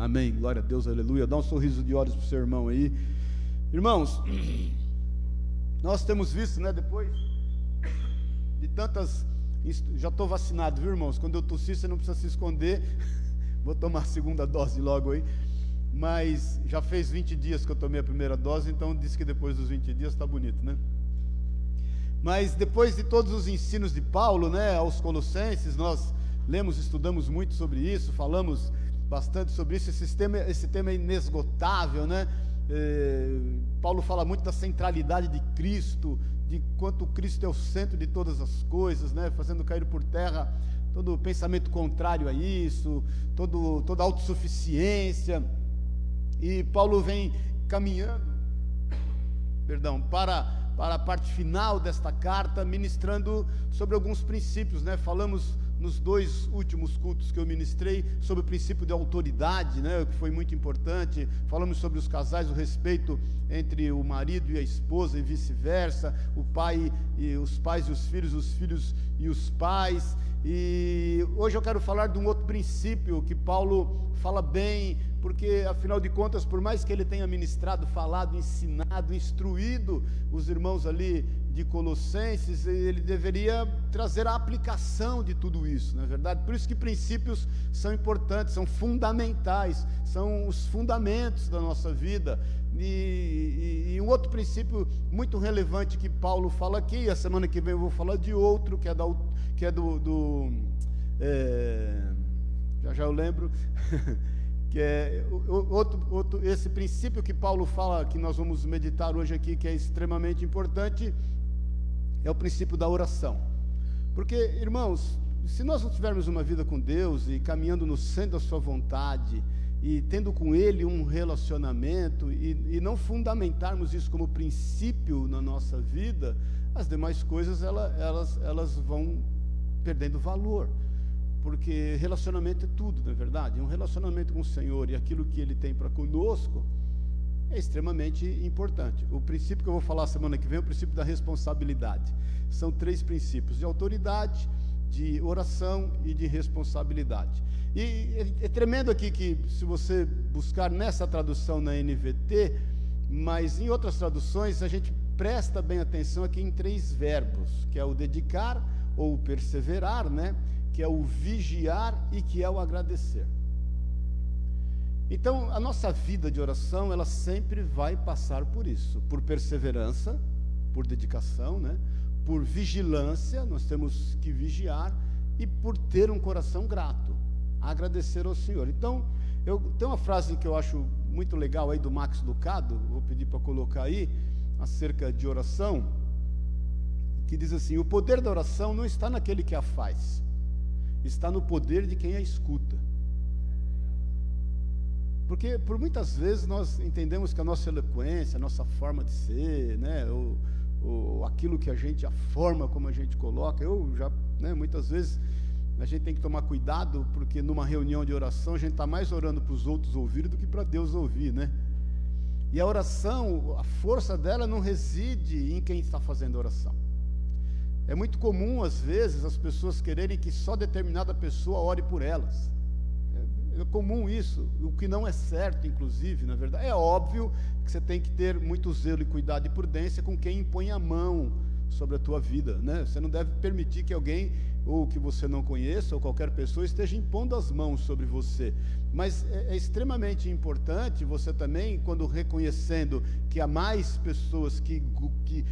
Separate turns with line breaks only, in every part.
Amém. Glória a Deus, aleluia. Dá um sorriso de olhos para o seu irmão aí. Irmãos, nós temos visto, né, depois de tantas. Já estou vacinado, viu, irmãos? Quando eu tossir, você não precisa se esconder. Vou tomar a segunda dose logo aí. Mas já fez 20 dias que eu tomei a primeira dose, então disse que depois dos 20 dias está bonito, né? Mas depois de todos os ensinos de Paulo, né, aos Colossenses, nós lemos, estudamos muito sobre isso, falamos bastante sobre isso. Esse tema, esse tema é inesgotável, né? É, Paulo fala muito da centralidade de Cristo, de quanto Cristo é o centro de todas as coisas, né? Fazendo cair por terra todo pensamento contrário a isso, todo, toda autossuficiência. E Paulo vem caminhando, perdão, para para a parte final desta carta, ministrando sobre alguns princípios, né? Falamos nos dois últimos cultos que eu ministrei sobre o princípio de autoridade, né, que foi muito importante. Falamos sobre os casais, o respeito entre o marido e a esposa e vice-versa, o pai e os pais e os filhos, os filhos e os pais. E hoje eu quero falar de um outro princípio que Paulo fala bem, porque afinal de contas, por mais que ele tenha ministrado, falado, ensinado, instruído os irmãos ali de Colossenses, ele deveria trazer a aplicação de tudo isso, não é verdade? Por isso que princípios são importantes, são fundamentais, são os fundamentos da nossa vida. E, e, e, um outro princípio muito relevante que Paulo fala aqui, a semana que vem eu vou falar de outro, que é, da, que é do. do é, já já eu lembro. que é outro, outro, esse princípio que Paulo fala, que nós vamos meditar hoje aqui, que é extremamente importante, é o princípio da oração. Porque, irmãos, se nós não tivermos uma vida com Deus e caminhando no centro da Sua vontade, e tendo com Ele um relacionamento, e, e não fundamentarmos isso como princípio na nossa vida, as demais coisas elas, elas, elas vão perdendo valor. Porque relacionamento é tudo, não é verdade? Um relacionamento com o Senhor e aquilo que Ele tem para conosco é extremamente importante. O princípio que eu vou falar semana que vem é o princípio da responsabilidade. São três princípios: de autoridade, de oração e de responsabilidade. E é, é tremendo aqui que, se você buscar nessa tradução na NVT, mas em outras traduções, a gente presta bem atenção aqui em três verbos, que é o dedicar ou perseverar, né? Que é o vigiar e que é o agradecer. Então, a nossa vida de oração, ela sempre vai passar por isso, por perseverança, por dedicação, né? por vigilância, nós temos que vigiar, e por ter um coração grato, agradecer ao Senhor. Então, eu tenho uma frase que eu acho muito legal aí do Max Lucado, vou pedir para colocar aí, acerca de oração, que diz assim: o poder da oração não está naquele que a faz, está no poder de quem a escuta. Porque por muitas vezes nós entendemos que a nossa eloquência, a nossa forma de ser, né, ou, ou aquilo que a gente, a forma como a gente coloca, eu já, né, muitas vezes a gente tem que tomar cuidado, porque numa reunião de oração a gente está mais orando para os outros ouvirem do que para Deus ouvir, né? E a oração, a força dela não reside em quem está fazendo a oração. É muito comum, às vezes, as pessoas quererem que só determinada pessoa ore por elas é comum isso, o que não é certo, inclusive, na verdade. É óbvio que você tem que ter muito zelo e cuidado e prudência com quem impõe a mão sobre a tua vida, né? Você não deve permitir que alguém ou que você não conheça ou qualquer pessoa esteja impondo as mãos sobre você. Mas é, é extremamente importante você também, quando reconhecendo que há mais pessoas que, que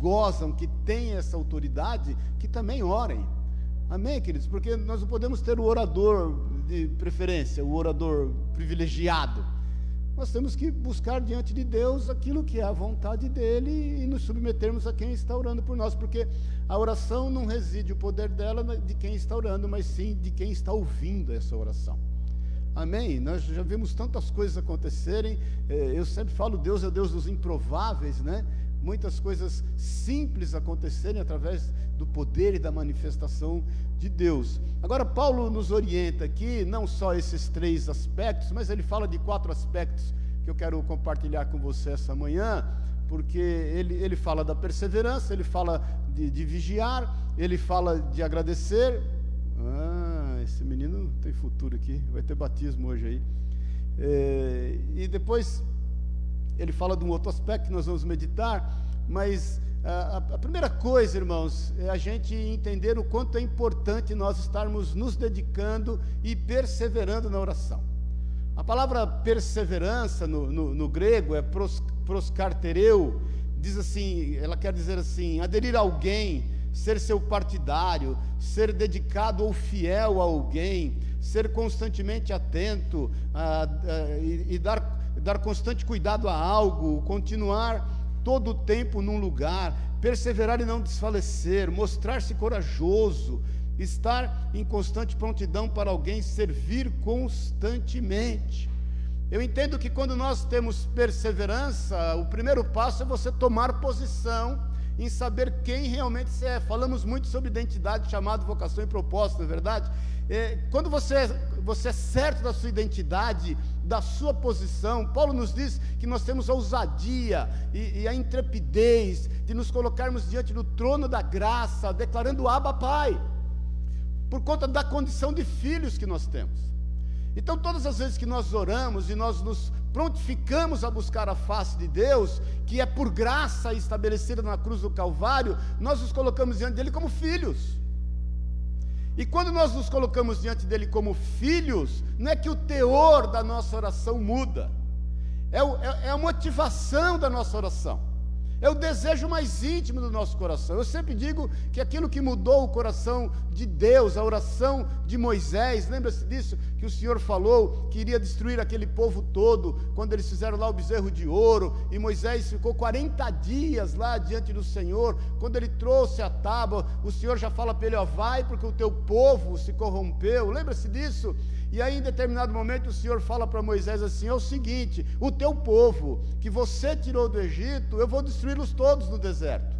gozam, que têm essa autoridade, que também orem. Amém, queridos? Porque nós não podemos ter o orador de preferência, o orador privilegiado. Nós temos que buscar diante de Deus aquilo que é a vontade dele e nos submetermos a quem está orando por nós, porque a oração não reside o poder dela de quem está orando, mas sim de quem está ouvindo essa oração. Amém? Nós já vimos tantas coisas acontecerem. Eh, eu sempre falo, Deus é Deus dos improváveis, né? Muitas coisas simples acontecerem através do poder e da manifestação de Deus. Agora, Paulo nos orienta aqui, não só esses três aspectos, mas ele fala de quatro aspectos que eu quero compartilhar com você essa manhã, porque ele, ele fala da perseverança, ele fala de, de vigiar, ele fala de agradecer. Ah, esse menino tem futuro aqui, vai ter batismo hoje aí. É, e depois ele fala de um outro aspecto que nós vamos meditar, mas a, a, primeira coisa, irmãos, é a gente entender o quanto é importante nós estarmos nos dedicando e perseverando na oração. A palavra perseverança no, no, no grego é pros, proscartereu, diz assim, ela quer dizer assim, aderir a alguém, ser seu partidário, ser dedicado ou fiel a alguém, ser constantemente atento a, a, e, e dar, dar constante cuidado a algo, continuar todo o tempo num lugar, perseverar e não desfalecer, mostrar-se corajoso, estar em constante prontidão para alguém, servir constantemente. Eu entendo que quando nós temos perseverança, o primeiro passo é você tomar posição em saber quem realmente você é. Falamos muito sobre identidade, chamado vocação e propósito, não é verdade? É, quando você, você é certo da sua identidade, da sua posição, Paulo nos diz que nós temos a ousadia e, e a intrepidez de nos colocarmos diante do trono da graça, declarando Abba Pai, por conta da condição de filhos que nós temos. Então, todas as vezes que nós oramos e nós nos prontificamos a buscar a face de Deus, que é por graça estabelecida na cruz do Calvário, nós nos colocamos diante dele como filhos. E quando nós nos colocamos diante dele como filhos, não é que o teor da nossa oração muda, é, o, é, é a motivação da nossa oração é o desejo mais íntimo do nosso coração. Eu sempre digo que aquilo que mudou o coração de Deus, a oração de Moisés, lembra-se disso? Que o Senhor falou que iria destruir aquele povo todo, quando eles fizeram lá o bezerro de ouro, e Moisés ficou 40 dias lá diante do Senhor. Quando ele trouxe a tábua, o Senhor já fala para ele: ó, vai, porque o teu povo se corrompeu. Lembra-se disso? E aí, em determinado momento, o Senhor fala para Moisés assim: é o seguinte, o teu povo que você tirou do Egito, eu vou destruí-los todos no deserto.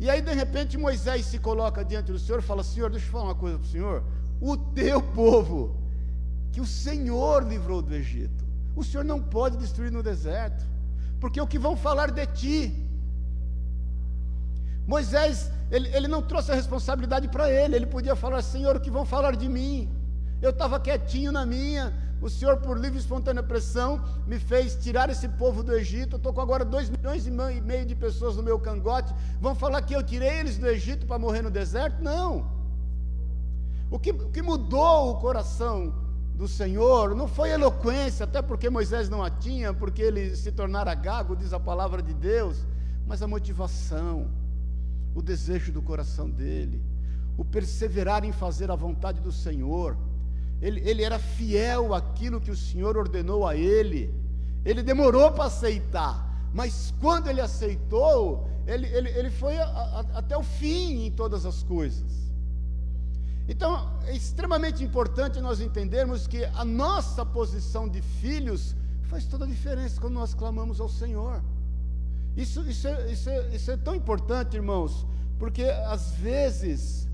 E aí, de repente, Moisés se coloca diante do Senhor e fala: Senhor, deixa eu falar uma coisa para o Senhor. O teu povo, que o Senhor livrou do Egito, o Senhor não pode destruir no deserto, porque o que vão falar de ti. Moisés, ele, ele não trouxe a responsabilidade para ele, ele podia falar: Senhor, o que vão falar de mim? Eu estava quietinho na minha. O Senhor, por livre e espontânea pressão, me fez tirar esse povo do Egito. Eu estou com agora dois milhões e meio de pessoas no meu cangote. Vão falar que eu tirei eles do Egito para morrer no deserto? Não. O que, o que mudou o coração do Senhor não foi eloquência, até porque Moisés não a tinha, porque ele se tornara gago, diz a palavra de Deus, mas a motivação, o desejo do coração dele, o perseverar em fazer a vontade do Senhor ele, ele era fiel àquilo que o Senhor ordenou a ele. Ele demorou para aceitar, mas quando ele aceitou, ele, ele, ele foi a, a, até o fim em todas as coisas. Então, é extremamente importante nós entendermos que a nossa posição de filhos faz toda a diferença quando nós clamamos ao Senhor. Isso, isso, é, isso, é, isso é tão importante, irmãos, porque às vezes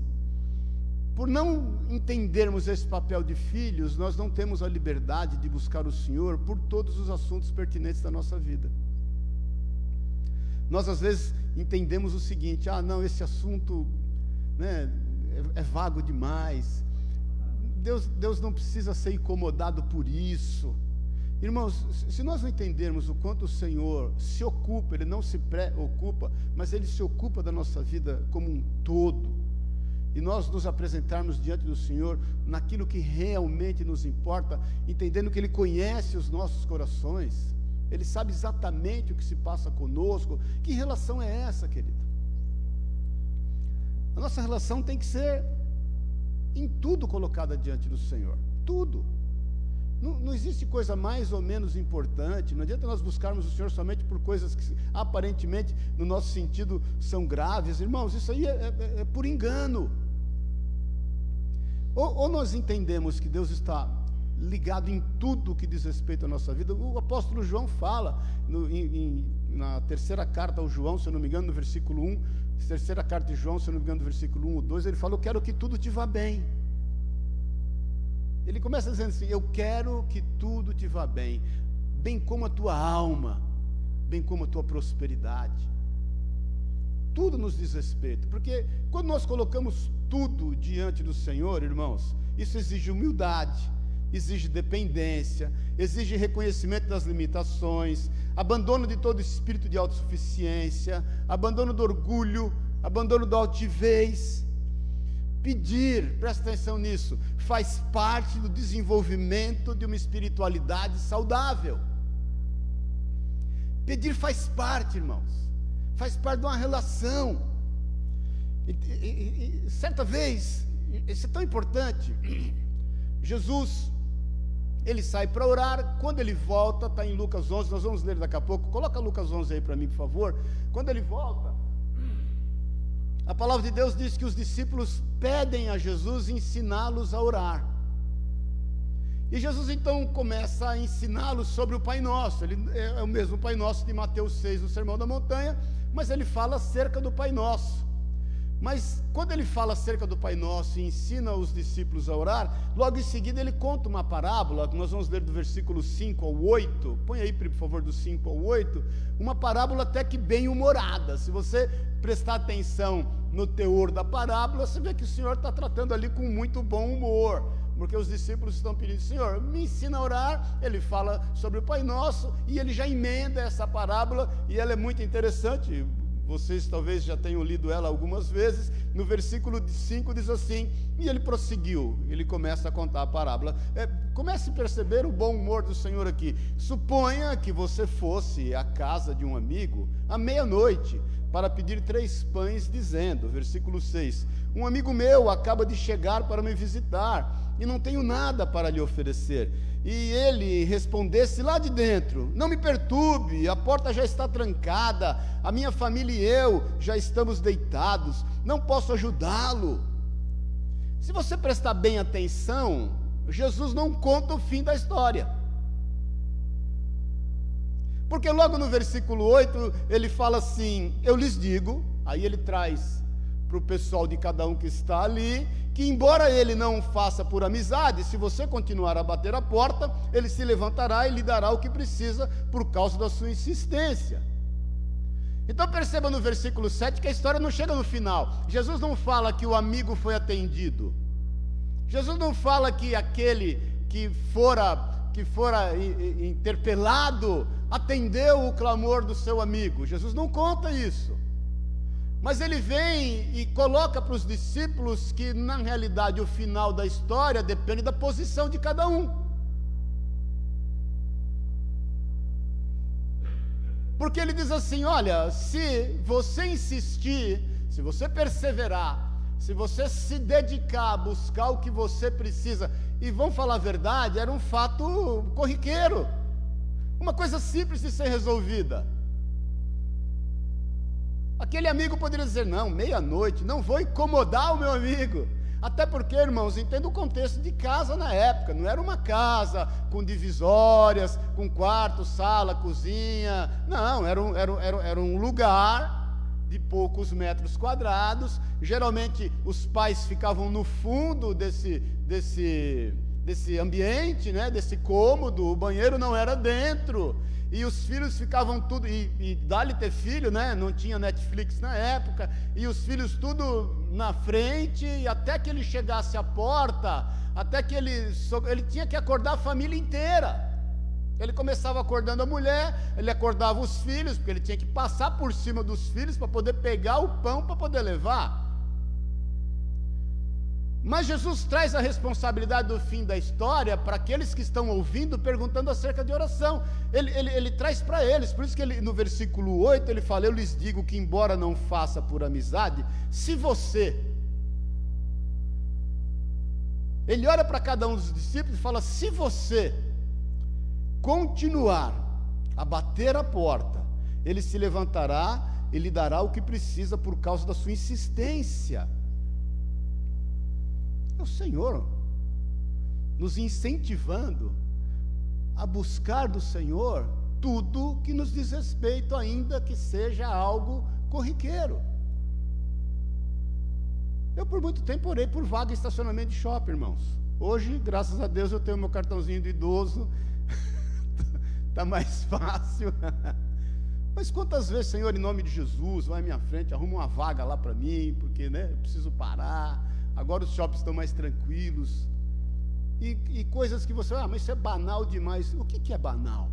por não entendermos esse papel de filhos, nós não temos a liberdade de buscar o Senhor por todos os assuntos pertinentes da nossa vida. Nós às vezes entendemos o seguinte: ah, não, esse assunto né, é, é vago demais. Deus, Deus não precisa ser incomodado por isso. Irmãos, se nós não entendermos o quanto o Senhor se ocupa, Ele não se preocupa, mas Ele se ocupa da nossa vida como um todo e nós nos apresentarmos diante do Senhor naquilo que realmente nos importa, entendendo que Ele conhece os nossos corações, Ele sabe exatamente o que se passa conosco. Que relação é essa, querido? A nossa relação tem que ser em tudo colocada diante do Senhor, tudo. Não, não, existe coisa mais ou menos importante. Não adianta nós buscarmos o Senhor somente por coisas que aparentemente, no nosso sentido, são graves. Irmãos, isso aí é, é, é por engano. Ou, ou, nós entendemos que Deus está ligado em tudo que diz respeito à nossa vida. O apóstolo João fala no, em, em, na terceira carta ao João, se eu não me engano, no versículo 1. Terceira carta de João, se eu não me engano, no versículo 1 ou 2, ele fala: Eu quero que tudo te vá bem. Ele começa dizendo assim: Eu quero que tudo te vá bem, bem como a tua alma, bem como a tua prosperidade. Tudo nos diz respeito, porque quando nós colocamos tudo diante do Senhor, irmãos, isso exige humildade, exige dependência, exige reconhecimento das limitações, abandono de todo espírito de autossuficiência, abandono do orgulho, abandono da altivez. Pedir, presta atenção nisso, faz parte do desenvolvimento de uma espiritualidade saudável. Pedir faz parte, irmãos, faz parte de uma relação. E, e, e, certa vez, isso é tão importante, Jesus ele sai para orar, quando ele volta, está em Lucas 11, nós vamos ler daqui a pouco, coloca Lucas 11 aí para mim, por favor. Quando ele volta, a palavra de Deus diz que os discípulos pedem a Jesus ensiná-los a orar. E Jesus então começa a ensiná-los sobre o Pai Nosso. Ele é o mesmo Pai Nosso de Mateus 6, no Sermão da Montanha, mas ele fala acerca do Pai Nosso. Mas quando ele fala acerca do Pai Nosso e ensina os discípulos a orar, logo em seguida ele conta uma parábola, que nós vamos ler do versículo 5 ao 8. Põe aí, por favor, do 5 ao 8. Uma parábola até que bem humorada. Se você prestar atenção no teor da parábola, você vê que o Senhor está tratando ali com muito bom humor. Porque os discípulos estão pedindo, Senhor, me ensina a orar. Ele fala sobre o Pai Nosso e ele já emenda essa parábola e ela é muito interessante vocês talvez já tenham lido ela algumas vezes. No versículo 5 diz assim: E ele prosseguiu, ele começa a contar a parábola. É, comece a perceber o bom humor do Senhor aqui. Suponha que você fosse à casa de um amigo à meia-noite para pedir três pães, dizendo, versículo 6: Um amigo meu acaba de chegar para me visitar e não tenho nada para lhe oferecer e ele respondesse lá de dentro: Não me perturbe, a porta já está trancada, a minha família e eu já estamos deitados, não posso ajudá-lo. Se você prestar bem atenção, Jesus não conta o fim da história. Porque logo no versículo 8 ele fala assim: Eu lhes digo, aí ele traz para o pessoal de cada um que está ali, que embora ele não faça por amizade, se você continuar a bater a porta, ele se levantará e lhe dará o que precisa por causa da sua insistência. Então perceba no versículo 7 que a história não chega no final. Jesus não fala que o amigo foi atendido. Jesus não fala que aquele que fora que fora interpelado atendeu o clamor do seu amigo. Jesus não conta isso. Mas ele vem e coloca para os discípulos que, na realidade, o final da história depende da posição de cada um. Porque ele diz assim: olha, se você insistir, se você perseverar, se você se dedicar a buscar o que você precisa, e vão falar a verdade, era um fato corriqueiro, uma coisa simples de ser resolvida. Aquele amigo poderia dizer: não, meia-noite, não vou incomodar o meu amigo. Até porque, irmãos, entenda o contexto de casa na época. Não era uma casa com divisórias, com quarto, sala, cozinha. Não, era um, era, era, era um lugar de poucos metros quadrados. Geralmente os pais ficavam no fundo desse, desse, desse ambiente, né, desse cômodo. O banheiro não era dentro e os filhos ficavam tudo, e, e dá-lhe ter filho, né? Não tinha Netflix na época, e os filhos tudo na frente, e até que ele chegasse à porta, até que ele, ele tinha que acordar a família inteira. Ele começava acordando a mulher, ele acordava os filhos, porque ele tinha que passar por cima dos filhos para poder pegar o pão para poder levar. Mas Jesus traz a responsabilidade do fim da história para aqueles que estão ouvindo, perguntando acerca de oração. Ele, ele, ele traz para eles, por isso que ele, no versículo 8 ele fala: Eu lhes digo que, embora não faça por amizade, se você. Ele olha para cada um dos discípulos e fala: Se você continuar a bater a porta, ele se levantará e lhe dará o que precisa por causa da sua insistência. É o Senhor nos incentivando a buscar do Senhor tudo que nos diz respeito, ainda que seja algo corriqueiro. Eu por muito tempo orei por vaga em estacionamento de shopping, irmãos. Hoje, graças a Deus, eu tenho meu cartãozinho de idoso. Está mais fácil. Mas quantas vezes, Senhor, em nome de Jesus, vai à minha frente, arruma uma vaga lá para mim, porque né, eu preciso parar. Agora os shoppings estão mais tranquilos. e, e coisas que você, ah, mas isso é banal demais. O que, que é banal?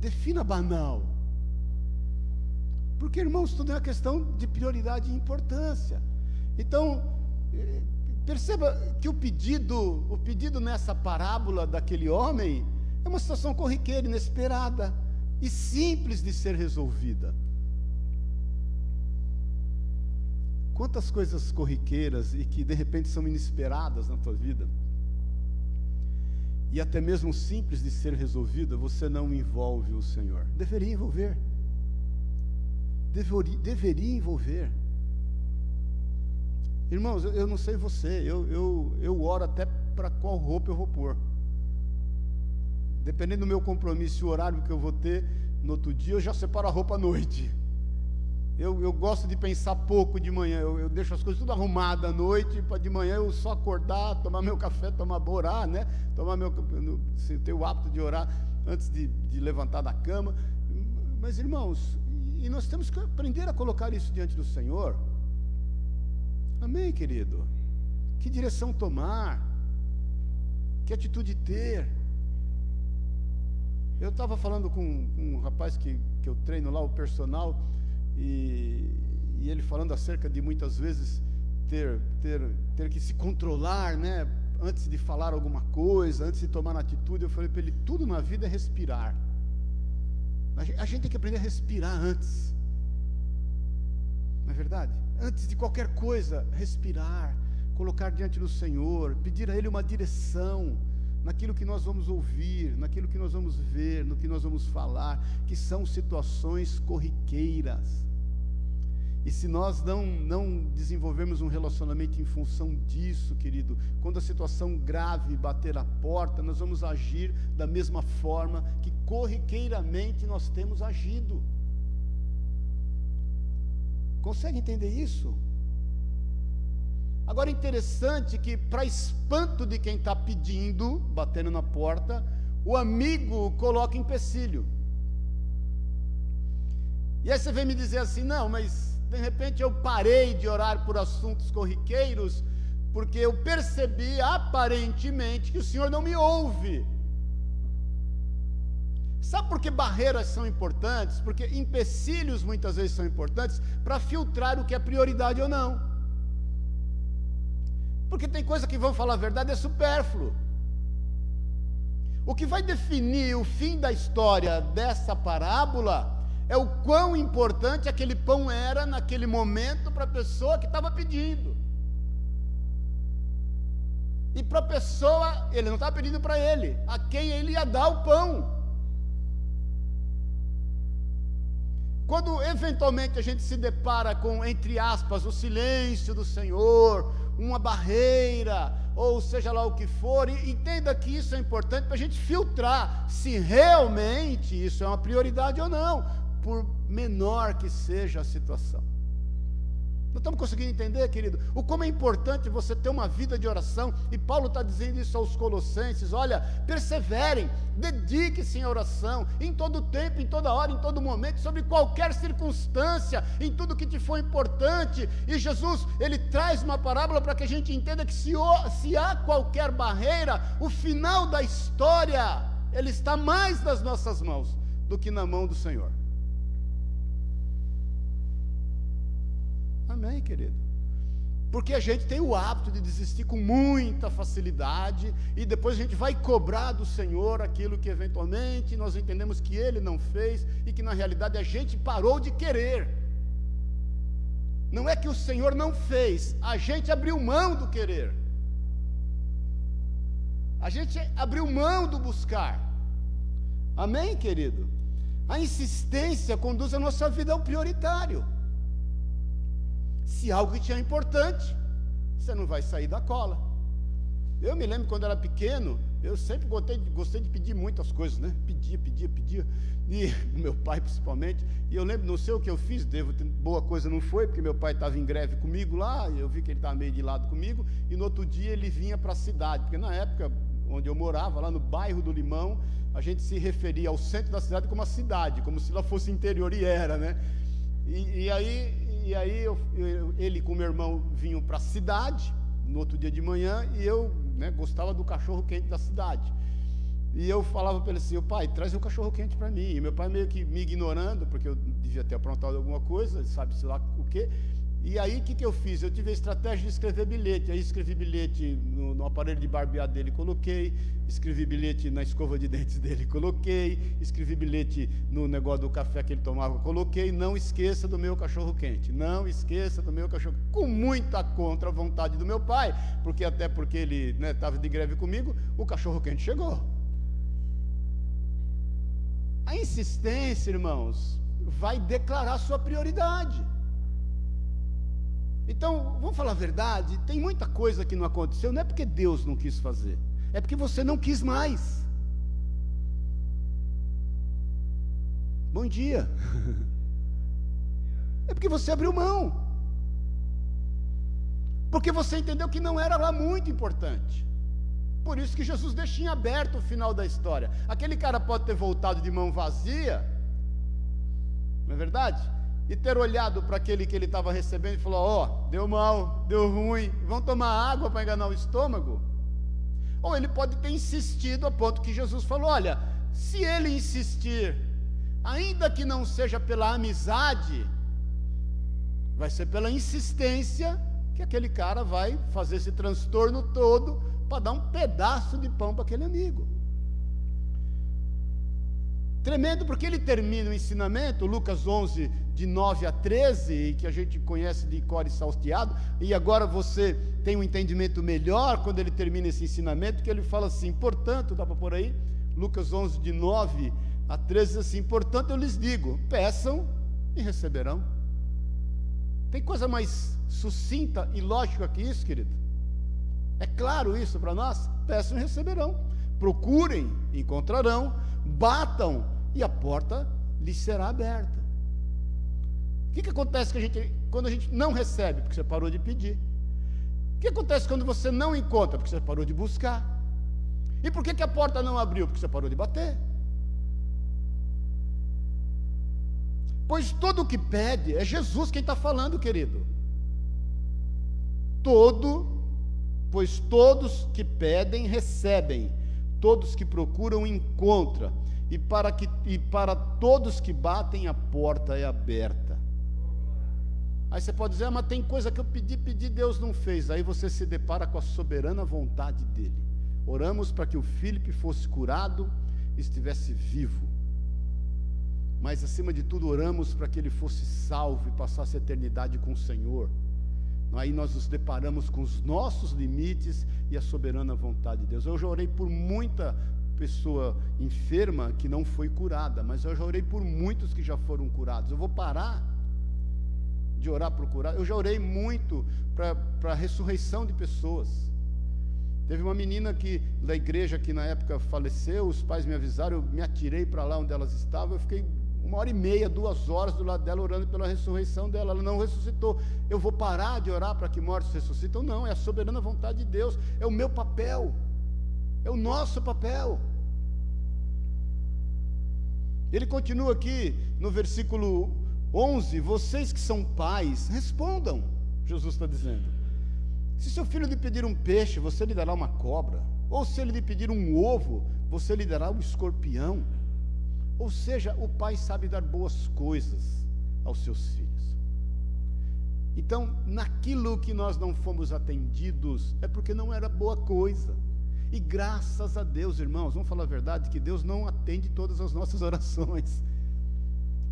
Defina banal. Porque, irmãos, tudo é uma questão de prioridade e importância. Então, eh, perceba que o pedido, o pedido nessa parábola daquele homem é uma situação corriqueira, inesperada e simples de ser resolvida. Quantas coisas corriqueiras e que de repente são inesperadas na tua vida, e até mesmo simples de ser resolvida, você não envolve o Senhor. Deveria envolver deveria, deveria envolver. Irmãos, eu, eu não sei você, eu, eu, eu oro até para qual roupa eu vou pôr. Dependendo do meu compromisso e horário que eu vou ter no outro dia, eu já separo a roupa à noite. Eu, eu gosto de pensar pouco de manhã, eu, eu deixo as coisas tudo arrumadas à noite, para de manhã eu só acordar, tomar meu café, tomar orar, né? Tomar meu, ter o hábito de orar antes de, de levantar da cama. Mas irmãos, e nós temos que aprender a colocar isso diante do Senhor. Amém, querido? Que direção tomar? Que atitude ter? Eu estava falando com, um rapaz que, que eu treino lá, o personal, e, e ele falando acerca de muitas vezes ter, ter, ter que se controlar, né? Antes de falar alguma coisa, antes de tomar uma atitude, eu falei para ele: tudo na vida é respirar. A gente tem que aprender a respirar antes. Não é verdade? Antes de qualquer coisa, respirar, colocar diante do Senhor, pedir a Ele uma direção naquilo que nós vamos ouvir, naquilo que nós vamos ver, no que nós vamos falar, que são situações corriqueiras. E se nós não, não desenvolvermos um relacionamento em função disso, querido, quando a situação grave bater a porta, nós vamos agir da mesma forma que corriqueiramente nós temos agido. Consegue entender isso? Agora, interessante que, para espanto de quem está pedindo, batendo na porta, o amigo coloca empecilho. E aí você vem me dizer assim: não, mas de repente eu parei de orar por assuntos corriqueiros, porque eu percebi aparentemente que o Senhor não me ouve. Sabe por que barreiras são importantes? Porque empecilhos muitas vezes são importantes para filtrar o que é prioridade ou não. Porque tem coisa que vão falar a verdade é supérfluo. O que vai definir o fim da história dessa parábola é o quão importante aquele pão era naquele momento para a pessoa que estava pedindo. E para a pessoa, ele não estava pedindo para ele, a quem ele ia dar o pão. Quando eventualmente a gente se depara com, entre aspas, o silêncio do Senhor, uma barreira, ou seja lá o que for, e entenda que isso é importante para a gente filtrar se realmente isso é uma prioridade ou não por menor que seja a situação. Não estamos conseguindo entender, querido, o como é importante você ter uma vida de oração, e Paulo está dizendo isso aos Colossenses: olha, perseverem, dediquem-se em oração, em todo tempo, em toda hora, em todo momento, sobre qualquer circunstância, em tudo que te for importante. E Jesus, ele traz uma parábola para que a gente entenda que se, se há qualquer barreira, o final da história, ele está mais nas nossas mãos do que na mão do Senhor. Amém, querido? Porque a gente tem o hábito de desistir com muita facilidade e depois a gente vai cobrar do Senhor aquilo que eventualmente nós entendemos que Ele não fez e que na realidade a gente parou de querer. Não é que o Senhor não fez, a gente abriu mão do querer. A gente abriu mão do buscar. Amém, querido? A insistência conduz a nossa vida ao prioritário. Se algo que tinha importante, você não vai sair da cola. Eu me lembro quando era pequeno, eu sempre gostei, gostei de pedir muitas coisas, né? Pedia, pedia, pedia. E meu pai principalmente. E eu lembro, não sei o que eu fiz, devo ter, boa coisa não foi, porque meu pai estava em greve comigo lá, eu vi que ele estava meio de lado comigo, e no outro dia ele vinha para a cidade, porque na época onde eu morava, lá no bairro do Limão, a gente se referia ao centro da cidade como a cidade, como se lá fosse interior, e era, né? E, e aí e aí eu, eu, ele com meu irmão vinham para a cidade, no outro dia de manhã e eu né, gostava do cachorro quente da cidade. E eu falava para ele assim: pai, traz um cachorro quente para mim. E meu pai meio que me ignorando, porque eu devia ter aprontado alguma coisa, sabe-se lá o quê. E aí o que, que eu fiz? Eu tive a estratégia de escrever bilhete. Aí escrevi bilhete no, no, aparelho de barbear dele, coloquei. Escrevi bilhete na escova de dentes dele, coloquei. Escrevi bilhete no negócio do café que ele tomava, coloquei. Não esqueça do meu cachorro quente. Não esqueça do meu cachorro. Com muita contra a vontade do meu pai, porque até porque ele estava né, de greve comigo, o cachorro quente chegou. A insistência, irmãos, vai declarar sua prioridade. Então, vamos falar a verdade: tem muita coisa que não aconteceu, não é porque Deus não quis fazer, é porque você não quis mais. Bom dia. É porque você abriu mão. Porque você entendeu que não era lá muito importante. Por isso que Jesus deixa em aberto o final da história. Aquele cara pode ter voltado de mão vazia, não é verdade? E ter olhado para aquele que ele estava recebendo e falou: Ó, oh, deu mal, deu ruim, vão tomar água para enganar o estômago? Ou ele pode ter insistido a ponto que Jesus falou: Olha, se ele insistir, ainda que não seja pela amizade, vai ser pela insistência que aquele cara vai fazer esse transtorno todo para dar um pedaço de pão para aquele amigo. Tremendo porque ele termina o ensinamento, Lucas 11, de 9 a 13, que a gente conhece de cor e salteado, e agora você tem um entendimento melhor quando ele termina esse ensinamento, que ele fala assim, portanto, dá para por aí, Lucas 11, de 9 a 13, assim, portanto eu lhes digo, peçam e receberão. Tem coisa mais sucinta e lógica que isso, querido? É claro isso para nós? Peçam e receberão. Procurem, encontrarão batam e a porta lhes será aberta. O que, que acontece que a gente, quando a gente não recebe? Porque você parou de pedir. O que acontece quando você não encontra? Porque você parou de buscar. E por que, que a porta não abriu? Porque você parou de bater. Pois todo o que pede, é Jesus quem está falando, querido. Todo, pois todos que pedem, recebem todos que procuram encontra, e para, que, e para todos que batem a porta é aberta. Aí você pode dizer, ah, mas tem coisa que eu pedi, pedi, Deus não fez. Aí você se depara com a soberana vontade dele. Oramos para que o Filipe fosse curado e estivesse vivo. Mas acima de tudo, oramos para que ele fosse salvo e passasse a eternidade com o Senhor. Aí nós nos deparamos com os nossos limites e a soberana vontade de Deus. Eu já orei por muita pessoa enferma que não foi curada, mas eu já orei por muitos que já foram curados. Eu vou parar de orar por curar. Eu já orei muito para a ressurreição de pessoas. Teve uma menina que da igreja que na época faleceu, os pais me avisaram, eu me atirei para lá onde elas estavam, eu fiquei uma hora e meia, duas horas do lado dela orando pela ressurreição dela. Ela não ressuscitou. Eu vou parar de orar para que mortos ressuscitam? Não, é a soberana vontade de Deus, é o meu papel, é o nosso papel. Ele continua aqui no versículo 11: Vocês que são pais, respondam, Jesus está dizendo. Se seu filho lhe pedir um peixe, você lhe dará uma cobra. Ou se ele lhe pedir um ovo, você lhe dará um escorpião. Ou seja, o pai sabe dar boas coisas aos seus filhos. Então, naquilo que nós não fomos atendidos, é porque não era boa coisa. E graças a Deus, irmãos, vamos falar a verdade, que Deus não atende todas as nossas orações.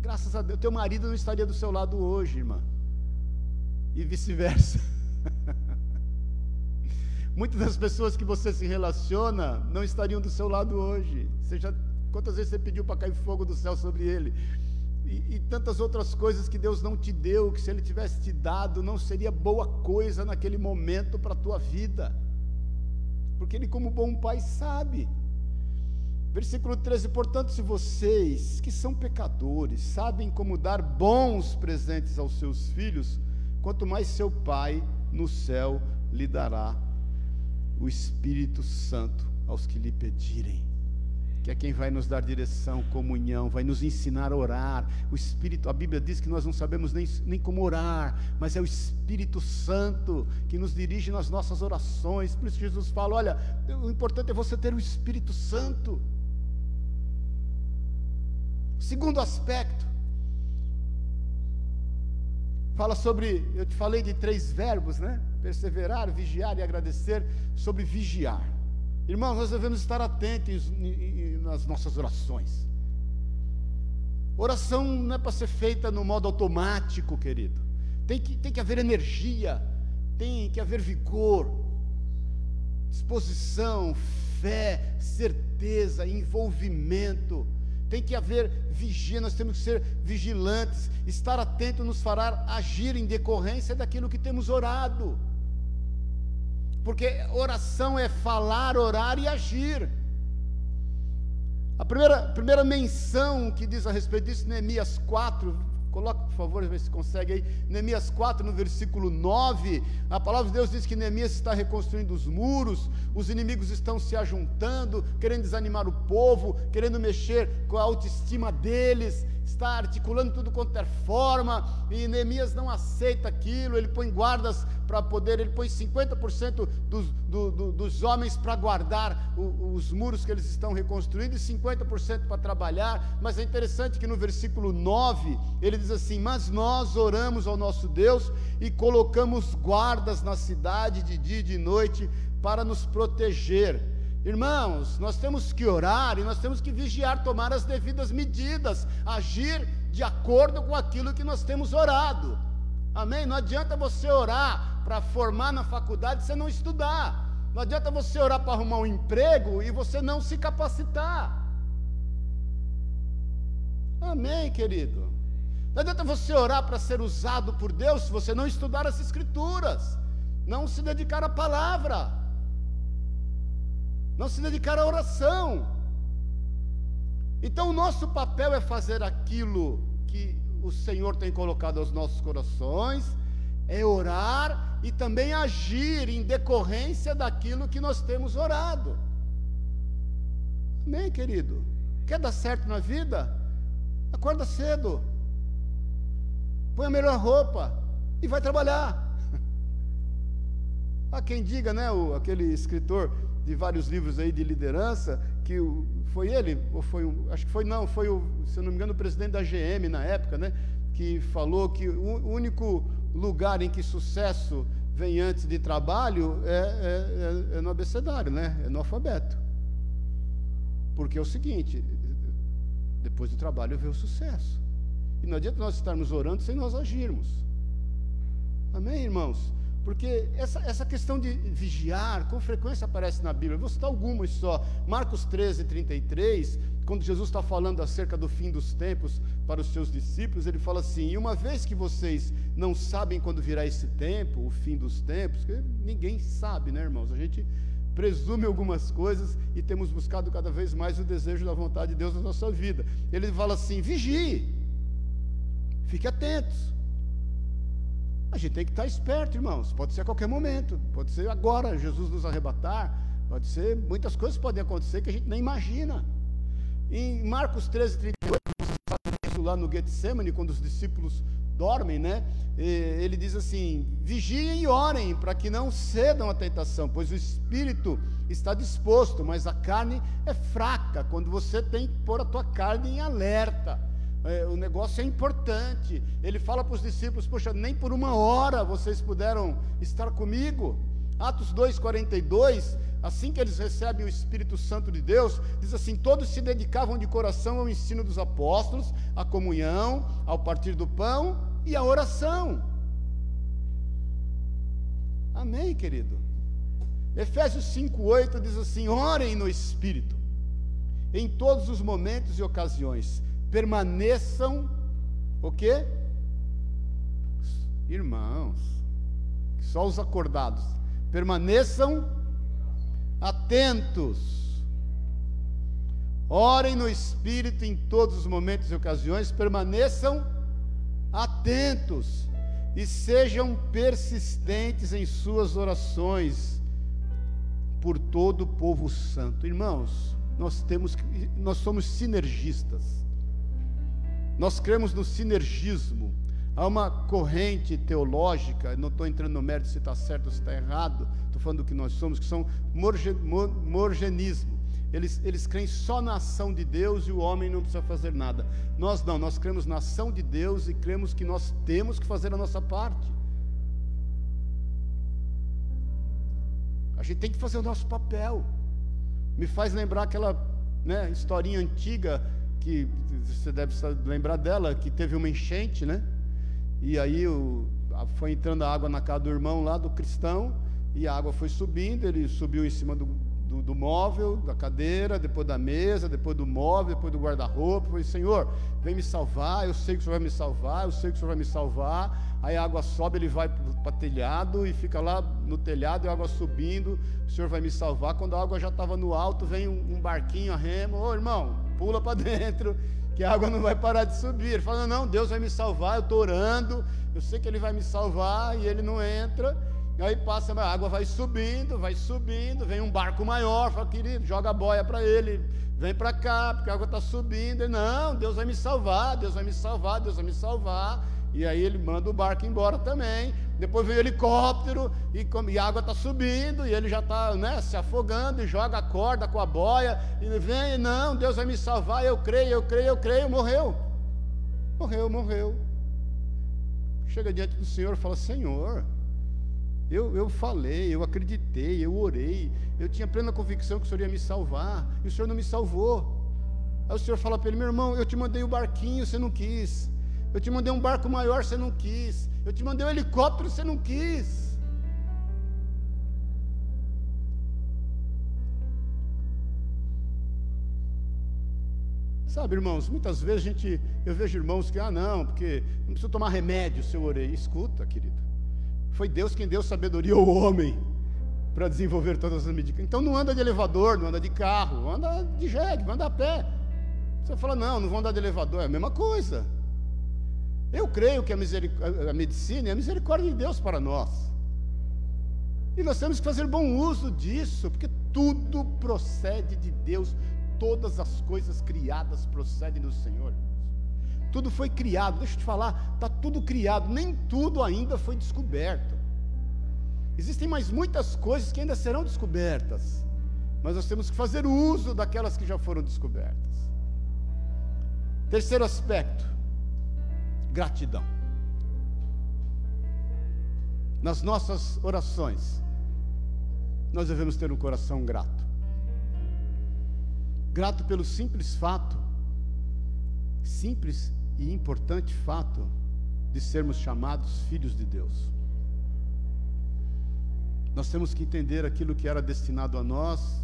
Graças a Deus, teu marido não estaria do seu lado hoje, irmã. E vice-versa. Muitas das pessoas que você se relaciona não estariam do seu lado hoje. Você já Quantas vezes você pediu para cair fogo do céu sobre ele? E, e, tantas outras coisas que Deus não te deu, que se Ele tivesse te dado, não seria boa coisa naquele momento para a tua vida. Porque Ele, como bom pai, sabe. Versículo 13: Portanto, se vocês, que são pecadores, sabem como dar bons presentes aos seus filhos, quanto mais seu Pai no céu lhe dará o Espírito Santo aos que lhe pedirem. Que é quem vai nos dar direção, comunhão, vai nos ensinar a orar. O Espírito, a Bíblia diz que nós não sabemos nem, nem como orar, mas é o Espírito Santo que nos dirige nas nossas orações. Por isso Jesus fala: olha, o importante é você ter o Espírito Santo. Segundo aspecto, fala sobre, eu te falei de três verbos, né? Perseverar, vigiar e agradecer, sobre vigiar. Irmãos, nós devemos estar atentos nas nossas orações. Oração não é para ser feita no modo automático, querido. Tem que, tem que haver energia, tem que haver vigor, disposição, fé, certeza, envolvimento. Tem que haver vigia, nós temos que ser vigilantes. Estar atento nos fará agir em decorrência daquilo que temos orado. Porque oração é falar, orar e agir. A primeira, primeira menção que diz a respeito disso, Neemias 4, coloca por favor, ver se consegue aí. Neemias 4, no versículo 9, a palavra de Deus diz que Neemias está reconstruindo os muros, os inimigos estão se ajuntando, querendo desanimar o povo, querendo mexer com a autoestima deles, está articulando tudo quanto é forma, e Neemias não aceita aquilo, ele põe guardas para poder, ele põe 50% dos, do, do, dos homens para guardar o, os muros que eles estão reconstruindo e 50% para trabalhar, mas é interessante que no versículo 9 ele diz assim: Mas nós oramos ao nosso Deus e colocamos guardas na cidade de dia e de noite para nos proteger. Irmãos, nós temos que orar e nós temos que vigiar, tomar as devidas medidas, agir de acordo com aquilo que nós temos orado. Amém? Não adianta você orar para formar na faculdade e você não estudar. Não adianta você orar para arrumar um emprego e você não se capacitar. Amém, querido? Não adianta você orar para ser usado por Deus se você não estudar as Escrituras, não se dedicar à palavra não se dedicar à oração. Então, o nosso papel é fazer aquilo que o Senhor tem colocado aos nossos corações, é orar e também agir em decorrência daquilo que nós temos orado. Amém, querido? Quer dar certo na vida? Acorda cedo, põe a melhor roupa e vai trabalhar. Há quem diga, né, o, aquele escritor, de vários livros aí de liderança, que foi ele, ou foi um, acho que foi não, foi o, se eu não me engano, o presidente da GM na época, né, que falou que o único lugar em que sucesso vem antes de trabalho é, é, é, é no abecedário, né, é no alfabeto. Porque é o seguinte, depois do trabalho vem o sucesso. E não adianta nós estarmos orando sem nós agirmos. Amém, irmãos? Porque essa, essa questão de vigiar, com frequência aparece na Bíblia. vou citar algumas só. Marcos 13, 33, quando Jesus está falando acerca do fim dos tempos para os seus discípulos, ele fala assim: E uma vez que vocês não sabem quando virá esse tempo, o fim dos tempos, que ninguém sabe, né, irmãos? A gente presume algumas coisas e temos buscado cada vez mais o desejo da vontade de Deus na nossa vida. Ele fala assim: vigie, fique atentos. A gente tem que estar esperto, irmãos. Pode ser a qualquer momento, pode ser agora, Jesus nos arrebatar, pode ser, muitas coisas podem acontecer que a gente nem imagina. Em Marcos 13, 38, isso lá no Getsemane, quando os discípulos dormem, né? Ele diz assim: vigiem e orem para que não cedam à tentação, pois o espírito está disposto, mas a carne é fraca. Quando você tem que pôr a tua carne em alerta é, o negócio é importante. Ele fala para os discípulos: Poxa, nem por uma hora vocês puderam estar comigo. Atos 2,42, assim que eles recebem o Espírito Santo de Deus, diz assim: Todos se dedicavam de coração ao ensino dos apóstolos, à comunhão, ao partir do pão e à oração. Amém, querido? Efésios 5,8 diz assim: Orem no Espírito, em todos os momentos e ocasiões permaneçam o quê? Irmãos, só os acordados, permaneçam atentos. Orem no espírito em todos os momentos e ocasiões, permaneçam atentos e sejam persistentes em suas orações por todo o povo santo. Irmãos, nós temos nós somos sinergistas. Nós cremos no sinergismo. Há uma corrente teológica, não estou entrando no mérito se está certo ou se está errado, estou falando do que nós somos, que são morge, mor, morgenismo. Eles, eles creem só na ação de Deus e o homem não precisa fazer nada. Nós não, nós cremos na ação de Deus e cremos que nós temos que fazer a nossa parte. A gente tem que fazer o nosso papel. Me faz lembrar aquela né, historinha antiga que você deve lembrar dela, que teve uma enchente, né? E aí o, foi entrando a água na casa do irmão lá, do cristão, e a água foi subindo, ele subiu em cima do, do, do móvel, da cadeira, depois da mesa, depois do móvel, depois do guarda-roupa, falei, Senhor, vem me salvar, eu sei que o Senhor vai me salvar, eu sei que o Senhor vai me salvar, aí a água sobe, ele vai para telhado e fica lá no telhado e a água subindo, o Senhor vai me salvar. Quando a água já estava no alto, vem um, um barquinho a remo, ô irmão, pula para dentro, que a água não vai parar de subir. Ele fala: Não, Deus vai me salvar, eu estou orando, eu sei que Ele vai me salvar, e ele não entra. Aí passa, a água vai subindo, vai subindo, vem um barco maior, fala, querido, joga a boia para ele, vem para cá, porque a água está subindo. Ele, não, Deus vai me salvar, Deus vai me salvar, Deus vai me salvar. E aí ele manda o barco embora também. Depois vem o helicóptero e, e a água está subindo e ele já está né, se afogando e joga a corda com a boia. E vem, não, Deus vai me salvar, eu creio, eu creio, eu creio. Morreu. Morreu, morreu. Chega diante do Senhor e fala: Senhor, eu, eu falei, eu acreditei, eu orei, eu tinha plena convicção que o Senhor ia me salvar, e o Senhor não me salvou. Aí o Senhor fala para ele: meu irmão, eu te mandei o barquinho, você não quis. Eu te mandei um barco maior, você não quis. Eu te mandei um helicóptero, você não quis. Sabe, irmãos, muitas vezes a gente, eu vejo irmãos que, ah, não, porque não preciso tomar remédio se eu orei. Escuta, querido. Foi Deus quem deu sabedoria ao homem para desenvolver todas as medidas. Então não anda de elevador, não anda de carro, anda de jegue, anda a pé. Você fala, não, não vou andar de elevador, é a mesma coisa. Eu creio que a, a medicina é a misericórdia de Deus para nós. E nós temos que fazer bom uso disso, porque tudo procede de Deus, todas as coisas criadas procedem do Senhor. Tudo foi criado, deixa eu te falar, está tudo criado, nem tudo ainda foi descoberto. Existem mais muitas coisas que ainda serão descobertas, mas nós temos que fazer uso daquelas que já foram descobertas. Terceiro aspecto, gratidão. Nas nossas orações, nós devemos ter um coração grato. Grato pelo simples fato, simples e importante fato de sermos chamados filhos de Deus. Nós temos que entender aquilo que era destinado a nós,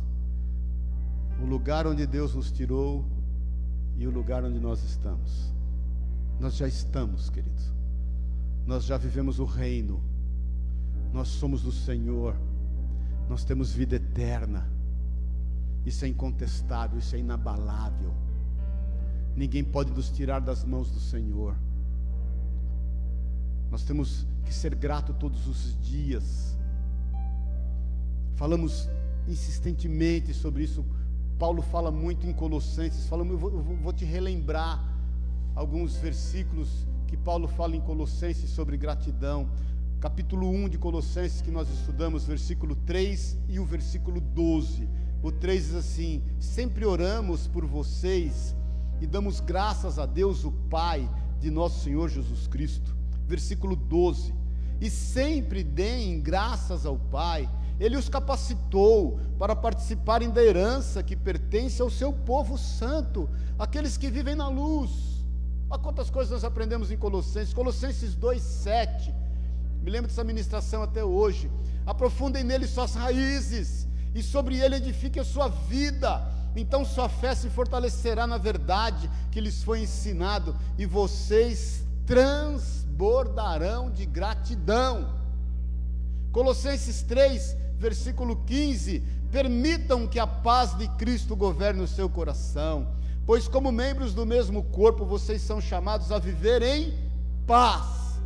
o lugar onde Deus nos tirou e o lugar onde nós estamos. Nós já estamos, queridos. Nós já vivemos o reino. Nós somos do Senhor. Nós temos vida eterna. Isso é incontestável, isso é inabalável. Ninguém pode nos tirar das mãos do Senhor. Nós temos que ser grato todos os dias. Falamos insistentemente sobre isso. Paulo fala muito em Colossenses. Falamos, eu vou, eu vou te relembrar alguns versículos que Paulo fala em Colossenses sobre gratidão. Capítulo 1 de Colossenses que nós estudamos, versículo 3 e o versículo 12. O 3 diz assim: Sempre oramos por vocês e damos graças a Deus, o Pai de nosso Senhor Jesus Cristo. Versículo 12: E sempre deem graças ao Pai, Ele os capacitou para participarem da herança que pertence ao seu povo santo, aqueles que vivem na luz Olha quantas coisas nós aprendemos em Colossenses. Colossenses 2,7. Me lembro dessa ministração até hoje. Aprofundem nele suas raízes, e sobre ele edifiquem a sua vida. Então sua fé se fortalecerá na verdade que lhes foi ensinado, e vocês transbordarão de gratidão. Colossenses 3, versículo 15: Permitam que a paz de Cristo governe o seu coração pois, como membros do mesmo corpo, vocês são chamados a viver em paz,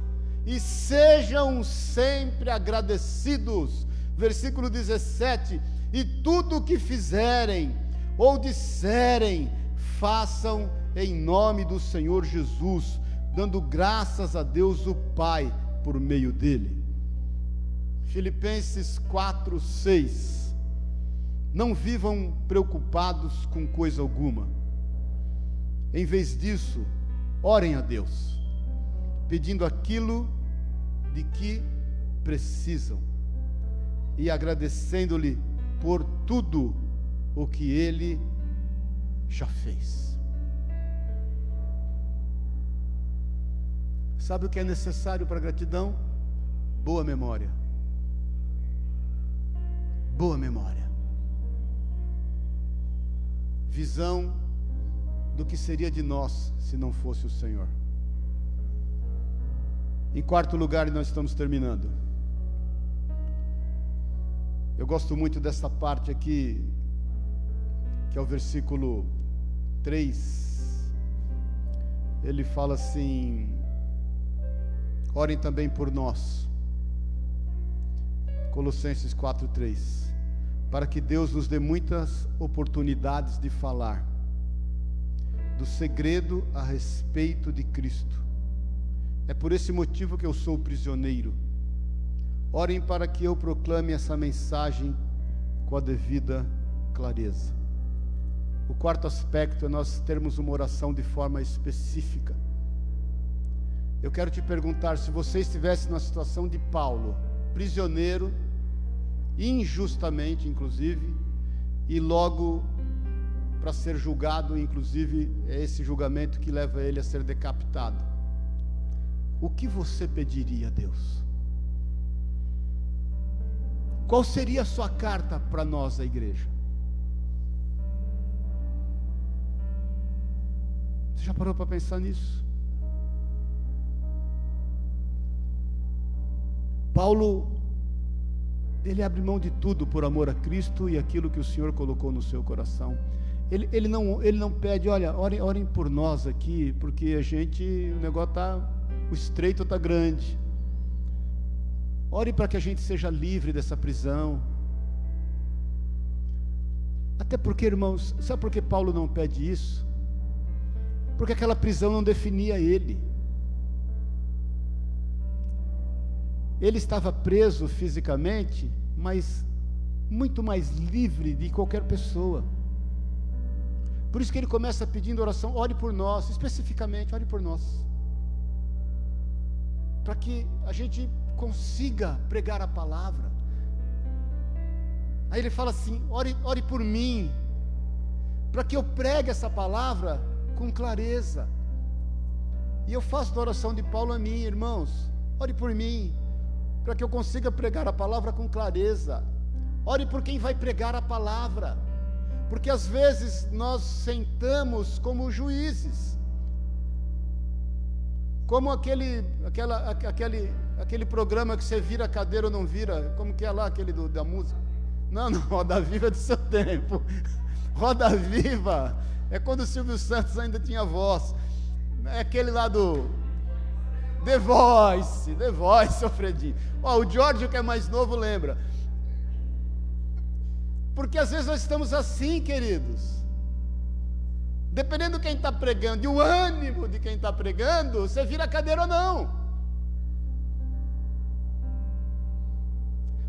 e sejam sempre agradecidos. Versículo 17: E tudo o que fizerem, ou disserem, façam em nome do Senhor Jesus, dando graças a Deus o Pai por meio dele. Filipenses 4, 6. Não vivam preocupados com coisa alguma. Em vez disso, orem a Deus, pedindo aquilo de que precisam e agradecendo-lhe por tudo o que ele já fez. Sabe o que é necessário para gratidão? Boa memória. Boa memória. Visão do que seria de nós se não fosse o Senhor. Em quarto lugar, e nós estamos terminando. Eu gosto muito dessa parte aqui, que é o versículo 3. Ele fala assim: Orem também por nós. Colossenses 4:3. Para que Deus nos dê muitas oportunidades de falar do segredo a respeito de Cristo. É por esse motivo que eu sou prisioneiro. Orem para que eu proclame essa mensagem com a devida clareza. O quarto aspecto é nós termos uma oração de forma específica. Eu quero te perguntar: se você estivesse na situação de Paulo, prisioneiro, injustamente, inclusive, e logo para ser julgado, inclusive é esse julgamento que leva ele a ser decapitado. O que você pediria a Deus? Qual seria a sua carta para nós, a igreja? Você já parou para pensar nisso? Paulo, ele abre mão de tudo por amor a Cristo e aquilo que o Senhor colocou no seu coração. Ele, ele, não, ele não pede, olha, orem, orem por nós aqui, porque a gente, o negócio está, o estreito está grande. Ore para que a gente seja livre dessa prisão. Até porque, irmãos, sabe por que Paulo não pede isso? Porque aquela prisão não definia ele. Ele estava preso fisicamente, mas muito mais livre de qualquer pessoa. Por isso que ele começa pedindo oração, ore por nós, especificamente, ore por nós. Para que a gente consiga pregar a palavra. Aí ele fala assim: ore, ore por mim, para que eu pregue essa palavra com clareza. E eu faço da oração de Paulo a mim, irmãos, ore por mim, para que eu consiga pregar a palavra com clareza. Ore por quem vai pregar a palavra porque às vezes nós sentamos como juízes, como aquele, aquela, aquele, aquele programa que você vira a cadeira ou não vira, como que é lá aquele do, da música? Não, não, Roda Viva é do seu tempo. Roda Viva é quando o Silvio Santos ainda tinha voz. É aquele lá do The Voice, The Voice, seu Fredinho. Ó, o George, que é mais novo, lembra. Porque às vezes nós estamos assim, queridos. Dependendo de quem está pregando e o ânimo de quem está pregando, você vira cadeira ou não.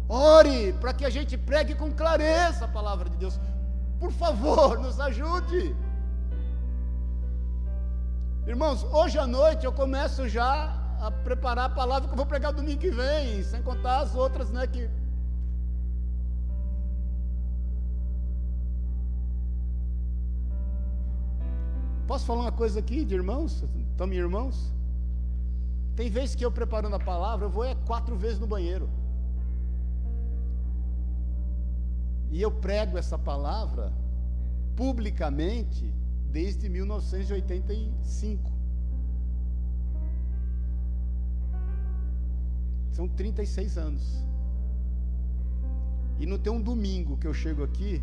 Ore para que a gente pregue com clareza a palavra de Deus. Por favor, nos ajude. Irmãos, hoje à noite eu começo já a preparar a palavra que eu vou pregar domingo que vem, sem contar as outras, né, que Posso falar uma coisa aqui de irmãos? Estamos irmãos? Tem vezes que eu preparando a palavra, eu vou é quatro vezes no banheiro. E eu prego essa palavra publicamente desde 1985. São 36 anos. E não tem um domingo que eu chego aqui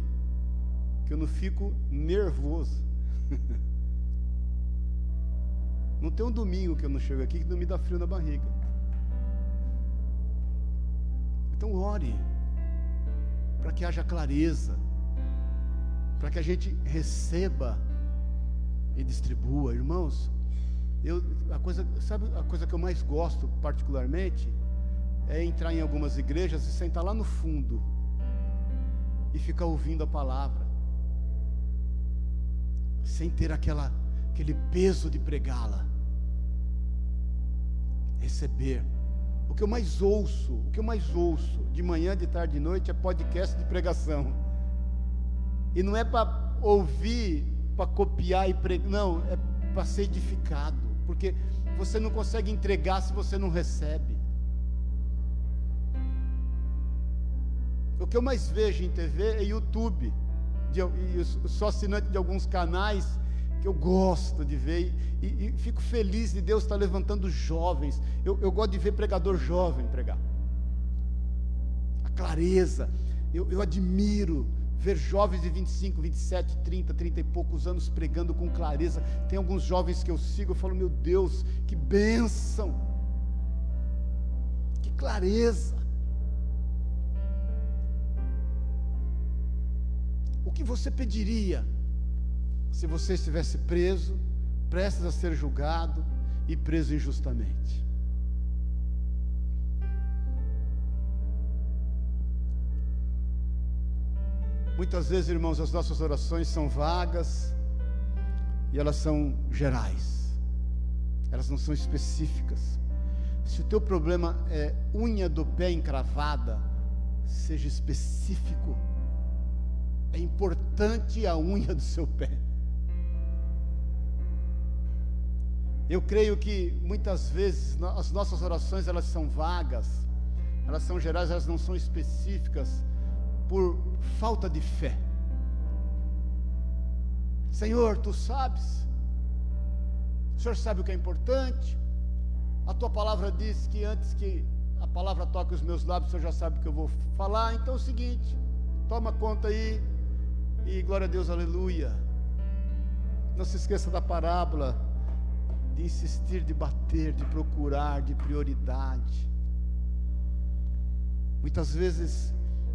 que eu não fico nervoso. Não tem um domingo que eu não chego aqui que não me dá frio na barriga. Então ore para que haja clareza. para que a gente receba e distribua. Irmãos, eu, a coisa, sabe a coisa que eu mais gosto particularmente é entrar em algumas igrejas e sentar lá no fundo e ficar ouvindo a palavra, sem ter aquela, aquele peso de pregá-la. Receber. O que eu mais ouço, o que eu mais ouço de manhã, de tarde, de noite é podcast de pregação. E não é para ouvir, para copiar e pregar, não, é para ser edificado, porque você não consegue entregar se você não recebe. O que eu mais vejo em TV é YouTube. De, e eu sou assinante de alguns canais que eu gosto de ver e, e fico feliz de Deus estar levantando jovens. Eu, eu, gosto de ver pregador jovem pregar. A clareza. Eu, eu admiro ver jovens de 25, 27, 30, 30 e poucos anos pregando com clareza. Tem alguns jovens que eu sigo, eu falo, meu Deus, que bênção, que clareza. O que você pediria se você estivesse preso, prestes a ser julgado e preso injustamente? Muitas vezes, irmãos, as nossas orações são vagas e elas são gerais, elas não são específicas. Se o teu problema é unha do pé encravada, seja específico é importante a unha do seu pé. Eu creio que muitas vezes as nossas orações elas são vagas, elas são gerais, elas não são específicas por falta de fé. Senhor, tu sabes, o Senhor sabe o que é importante, a tua palavra diz que antes que a palavra toque os meus lábios, o Senhor já sabe o que eu vou falar, então é o seguinte, toma conta aí, e glória a Deus, aleluia. Não se esqueça da parábola de insistir, de bater, de procurar, de prioridade. Muitas vezes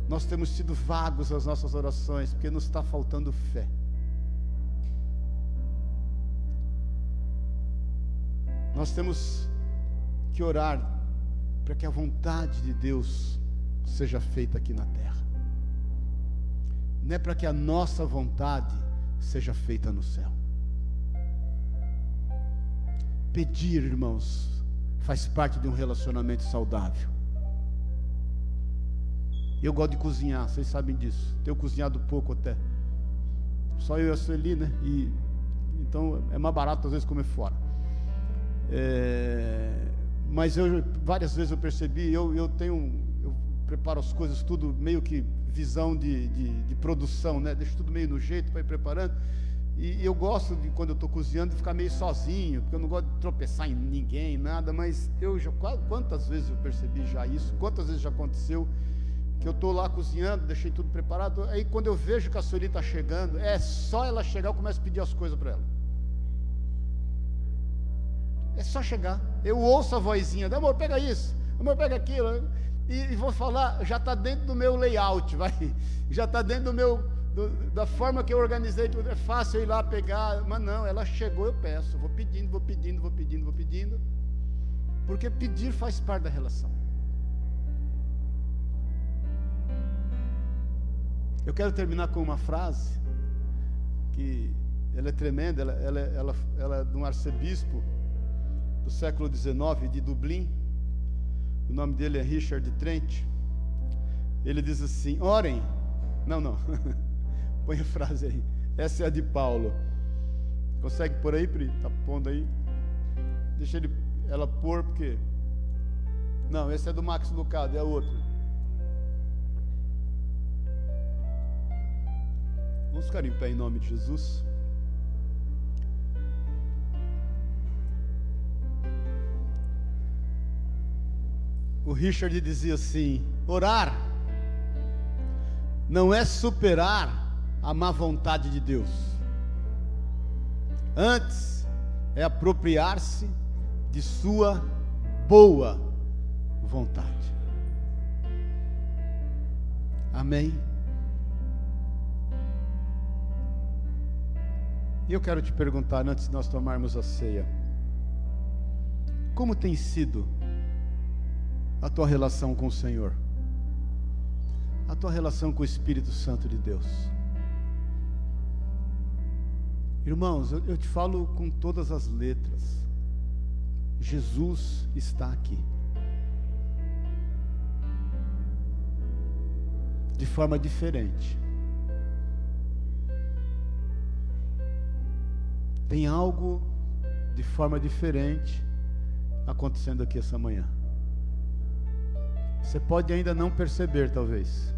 nós temos sido vagos nas nossas orações, porque nos está faltando fé. Nós temos que orar para que a vontade de Deus seja feita aqui na terra não é para que a nossa vontade seja feita no céu. Pedir, irmãos, faz parte de um relacionamento saudável. Eu gosto de cozinhar, vocês sabem disso. Tenho cozinhado pouco até. Só eu e a Sueli, né? E, então é mais barato às vezes comer fora. É, mas eu várias vezes eu percebi, eu, eu tenho, eu preparo as coisas tudo meio que visão de, de, de produção, né? Deixo tudo meio no jeito para ir preparando. E, eu gosto de, quando eu estou cozinhando, de ficar meio sozinho, porque eu não gosto de tropeçar em ninguém, nada, mas eu já, quantas vezes eu percebi já isso, quantas vezes já aconteceu, que eu estou lá cozinhando, deixei tudo preparado, aí quando eu vejo que a Sueli está chegando, é só ela chegar, eu começo a pedir as coisas para ela. É só chegar. Eu ouço a vozinha, amor, pega isso, amor, pega aquilo. E, e vou falar, já está dentro do meu layout, vai, já está dentro do meu, do, da forma que eu organizei tudo. É fácil ir lá pegar, mas não, ela chegou, eu peço, vou pedindo, vou pedindo, vou pedindo, vou pedindo, porque pedir faz parte da relação. Eu quero terminar com uma frase que ela é tremenda, ela, ela, ela, ela é de um arcebispo do século XIX de Dublin o nome dele é Richard Trent. Ele diz assim: orem. Não, não. Põe a frase aí. Essa é a de Paulo. Consegue por aí, Pri? Tá pondo aí? Deixa ele, ela pôr, porque. Não, esse é do Max Lucado, é outro. Vamos ficar em pé em nome de Jesus. o Richard dizia assim: orar não é superar a má vontade de Deus, antes é apropriar-se de sua boa vontade. Amém? E eu quero te perguntar, antes de nós tomarmos a ceia, como tem sido a tua relação com o Senhor? A tua relação com o Espírito Santo de Deus? Irmãos, eu, eu te falo com todas as letras. Jesus está aqui. De forma diferente. Tem algo de forma diferente acontecendo aqui essa manhã. Você pode ainda não perceber, talvez.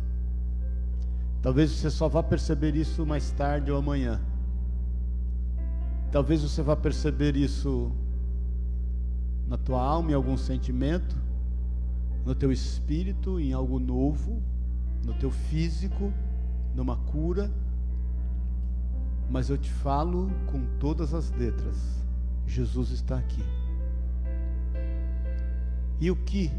Talvez você só vá perceber isso mais tarde ou amanhã. Talvez você vá perceber isso na tua alma, em algum sentimento, no teu espírito, em algo novo, no teu físico, numa cura. Mas eu te falo com todas as letras: Jesus está aqui. E o que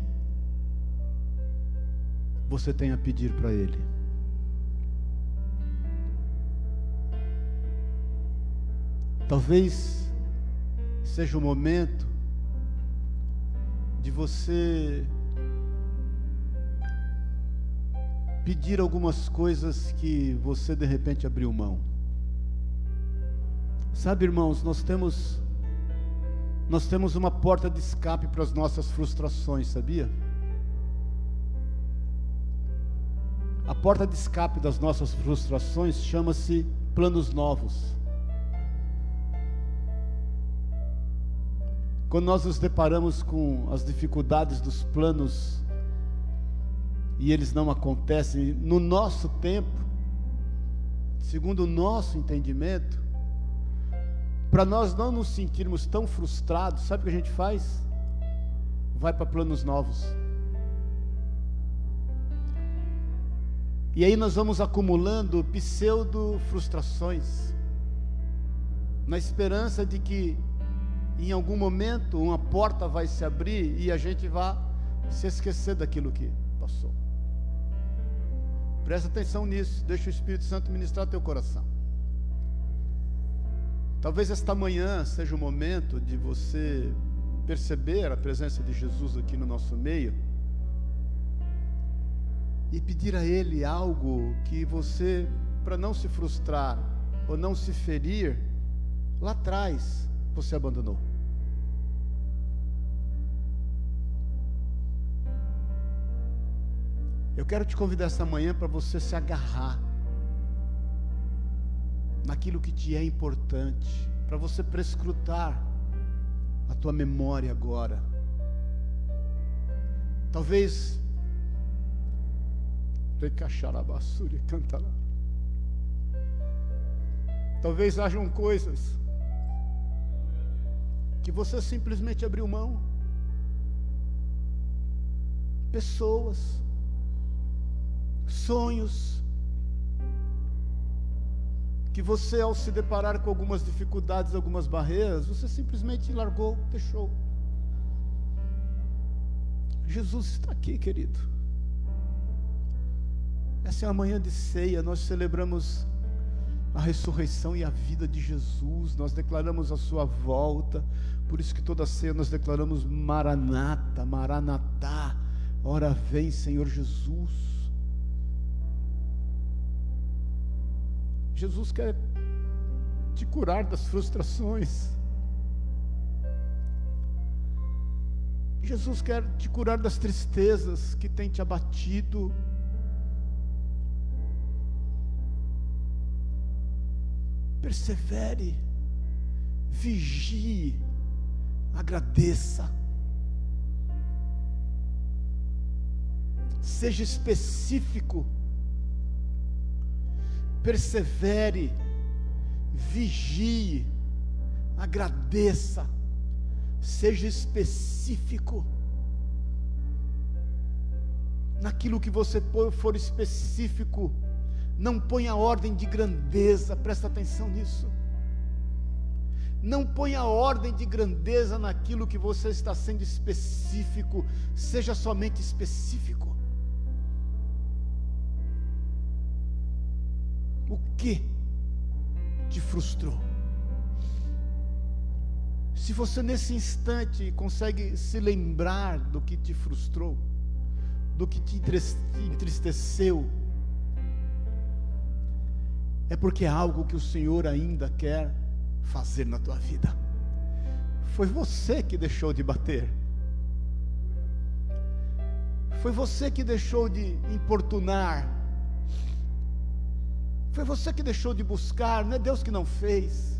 você tem a pedir para Ele? Talvez seja o momento de você pedir algumas coisas que você de repente abriu mão. Sabe, irmãos, nós temos nós temos uma porta de escape para as nossas frustrações, sabia? A porta de escape das nossas frustrações chama-se planos novos. Quando nós nos deparamos com as dificuldades dos planos e eles não acontecem no nosso tempo, segundo o nosso entendimento, para nós não nos sentirmos tão frustrados, sabe o que a gente faz? Vai para planos novos. E aí nós vamos acumulando pseudo frustrações, na esperança de que em algum momento uma porta vai se abrir e a gente vai se esquecer daquilo que passou. Presta atenção nisso, deixa o Espírito Santo ministrar teu coração. Talvez esta manhã seja o momento de você perceber a presença de Jesus aqui no nosso meio e pedir a Ele algo que você, para não se frustrar ou não se ferir, lá atrás você abandonou. Eu quero te convidar essa manhã para você se agarrar naquilo que te é importante, para você prescrutar a tua memória agora. Talvez basura canta lá. Talvez hajam coisas que você simplesmente abriu mão. Pessoas, sonhos, que você, ao se deparar com algumas dificuldades, algumas barreiras, você simplesmente largou, deixou. Jesus está aqui, querido. Essa é a manhã de ceia, nós celebramos a ressurreição e a vida de Jesus, nós declaramos a sua volta, por isso que toda ceia nós declaramos Maranata, Maranatá, ora vem Senhor Jesus. Jesus quer te curar das frustrações. Jesus quer te curar das tristezas que tem te abatido. Persevere, vigie, agradeça. Seja específico persevere, vigie, agradeça, seja específico. Naquilo que você for específico, não ponha ordem de grandeza, presta atenção nisso. Não ponha ordem de grandeza naquilo que você está sendo específico, seja somente específico. Que te frustrou? Se você nesse instante consegue se lembrar do que te frustrou, do que te entristeceu, é porque é algo que o Senhor ainda quer fazer na tua vida. Foi você que deixou de bater. Foi você que deixou de importunar. Foi você que deixou de buscar, não é Deus que não fez.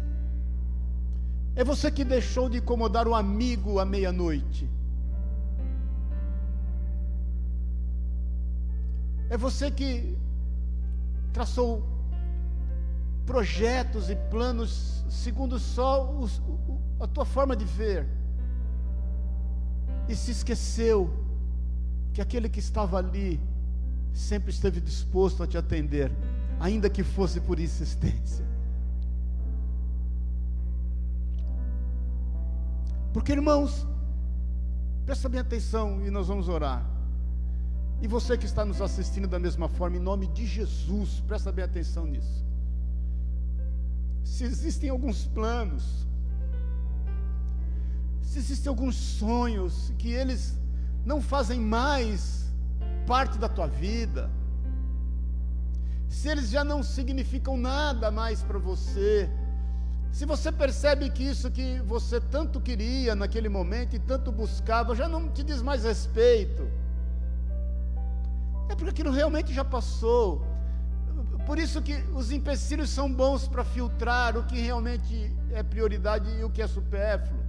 É você que deixou de incomodar o amigo à meia-noite. É você que traçou projetos e planos segundo só os, a tua forma de ver. E se esqueceu que aquele que estava ali sempre esteve disposto a te atender, ainda que fosse por insistência. Porque, irmãos, presta bem atenção e nós vamos orar. E você que está nos assistindo da mesma forma, em nome de Jesus, presta bem atenção nisso. Se existem alguns planos, se existem alguns sonhos que eles não fazem mais parte da tua vida, se eles já não significam nada mais para você, se você percebe que isso que você tanto queria naquele momento e tanto buscava já não te diz mais respeito, é porque aquilo realmente já passou. Por isso que os empecilhos são bons para filtrar o que realmente é prioridade e o que é supérfluo.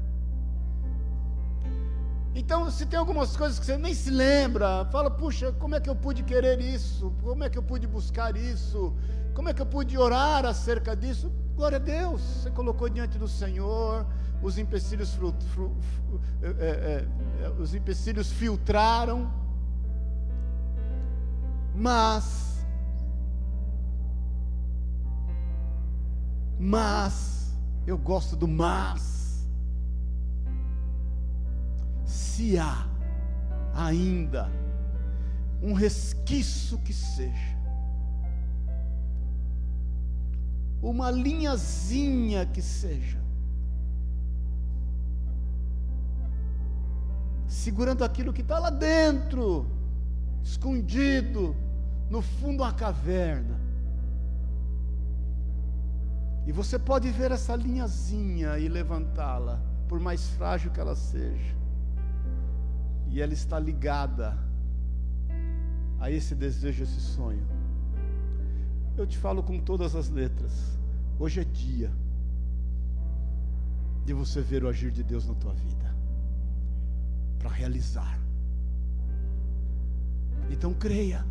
Então, se tem algumas coisas que você nem se lembra, fala, puxa, como é que eu pude querer isso? Como é que eu pude buscar isso? Como é que eu pude orar acerca disso? Glória a Deus, você colocou diante do Senhor, os empecilhos, fru, fru, é, é, é, os empecilhos filtraram, mas Mas, eu gosto do mas. Se há ainda um resquício que seja, uma linhazinha que seja, segurando aquilo que está lá dentro, escondido, no fundo da caverna. E você pode ver essa linhazinha e levantá-la, por mais frágil que ela seja. E ela está ligada a esse desejo, esse sonho. Eu te falo com todas as letras. Hoje é dia de você ver o agir de Deus na tua vida, para realizar. Então creia,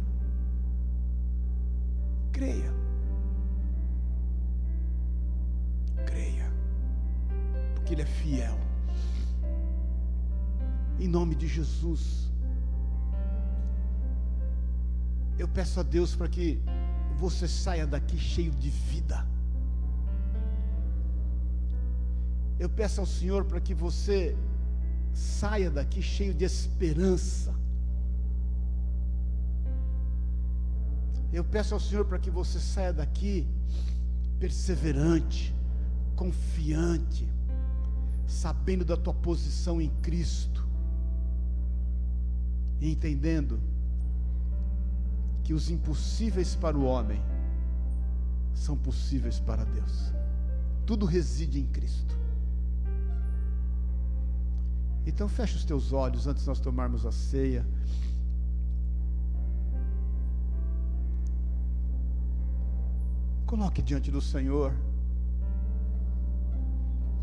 creia. que Ele é fiel. Em nome de Jesus. Eu peço a Deus para que você saia daqui cheio de vida. Eu peço ao Senhor para que você saia daqui cheio de esperança. Eu peço ao Senhor para que você saia daqui perseverante, confiante, sabendo da tua posição em Cristo, e entendendo que os impossíveis para o homem são possíveis para Deus. Tudo reside em Cristo. Então feche os teus olhos antes de nós tomarmos a ceia. Coloque diante do Senhor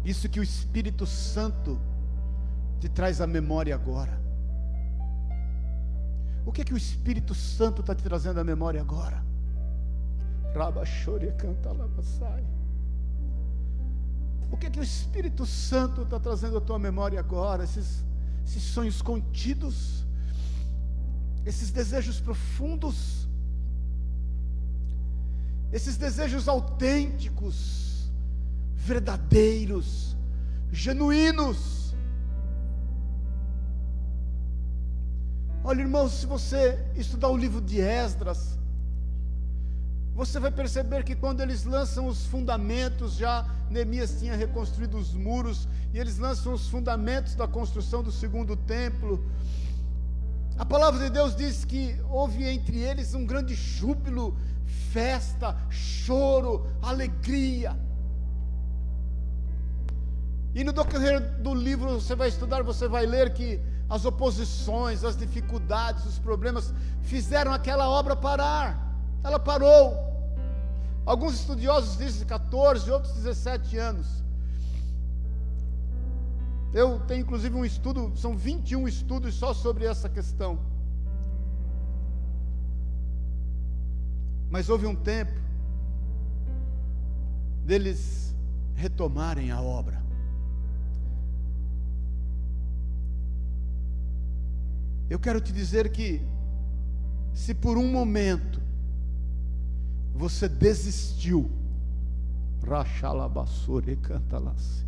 isso que o Espírito Santo te traz à memória agora. O que é que o Espírito Santo está te trazendo à memória agora? Rabachore canta sai. O que é que o Espírito Santo está trazendo à tua memória agora? Esses, esses sonhos contidos, esses desejos profundos, esses desejos autênticos verdadeiros, genuínos. Olha, irmãos, se você estudar o livro de Esdras, você vai perceber que quando eles lançam os fundamentos, já Neemias tinha reconstruído os muros, e eles lançam os fundamentos da construção do segundo templo. A palavra de Deus diz que houve entre eles um grande júbilo, festa, choro, alegria. E no decorrer do livro você vai estudar, você vai ler que as oposições, as dificuldades, os problemas fizeram aquela obra parar. Ela parou. Alguns estudiosos dizem 14, outros 17 anos. Eu tenho inclusive um estudo, são 21 estudos só sobre essa questão. Mas houve um tempo deles retomarem a obra. Eu quero te dizer que, se por um momento você desistiu, Rachalabassore cantalasse.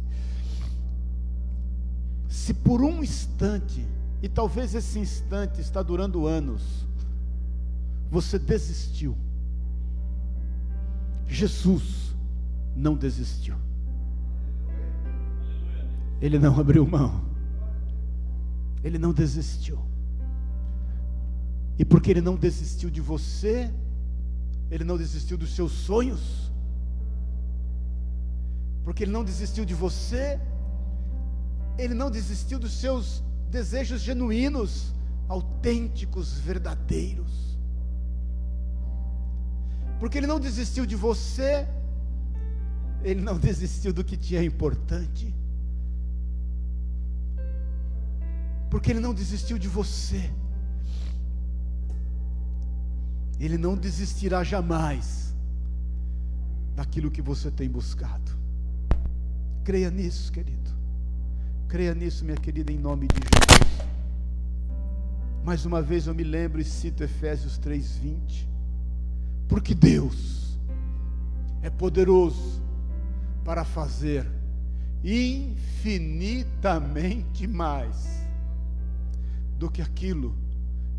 Se por um instante, e talvez esse instante está durando anos, você desistiu, Jesus não desistiu. Ele não abriu mão. Ele não desistiu. E porque ele não desistiu de você, ele não desistiu dos seus sonhos, porque ele não desistiu de você, ele não desistiu dos seus desejos genuínos, autênticos, verdadeiros. Porque ele não desistiu de você, ele não desistiu do que te é importante. Porque ele não desistiu de você. Ele não desistirá jamais daquilo que você tem buscado. Creia nisso, querido. Creia nisso, minha querida, em nome de Jesus. Mais uma vez eu me lembro e cito Efésios 3:20. Porque Deus é poderoso para fazer infinitamente mais do que aquilo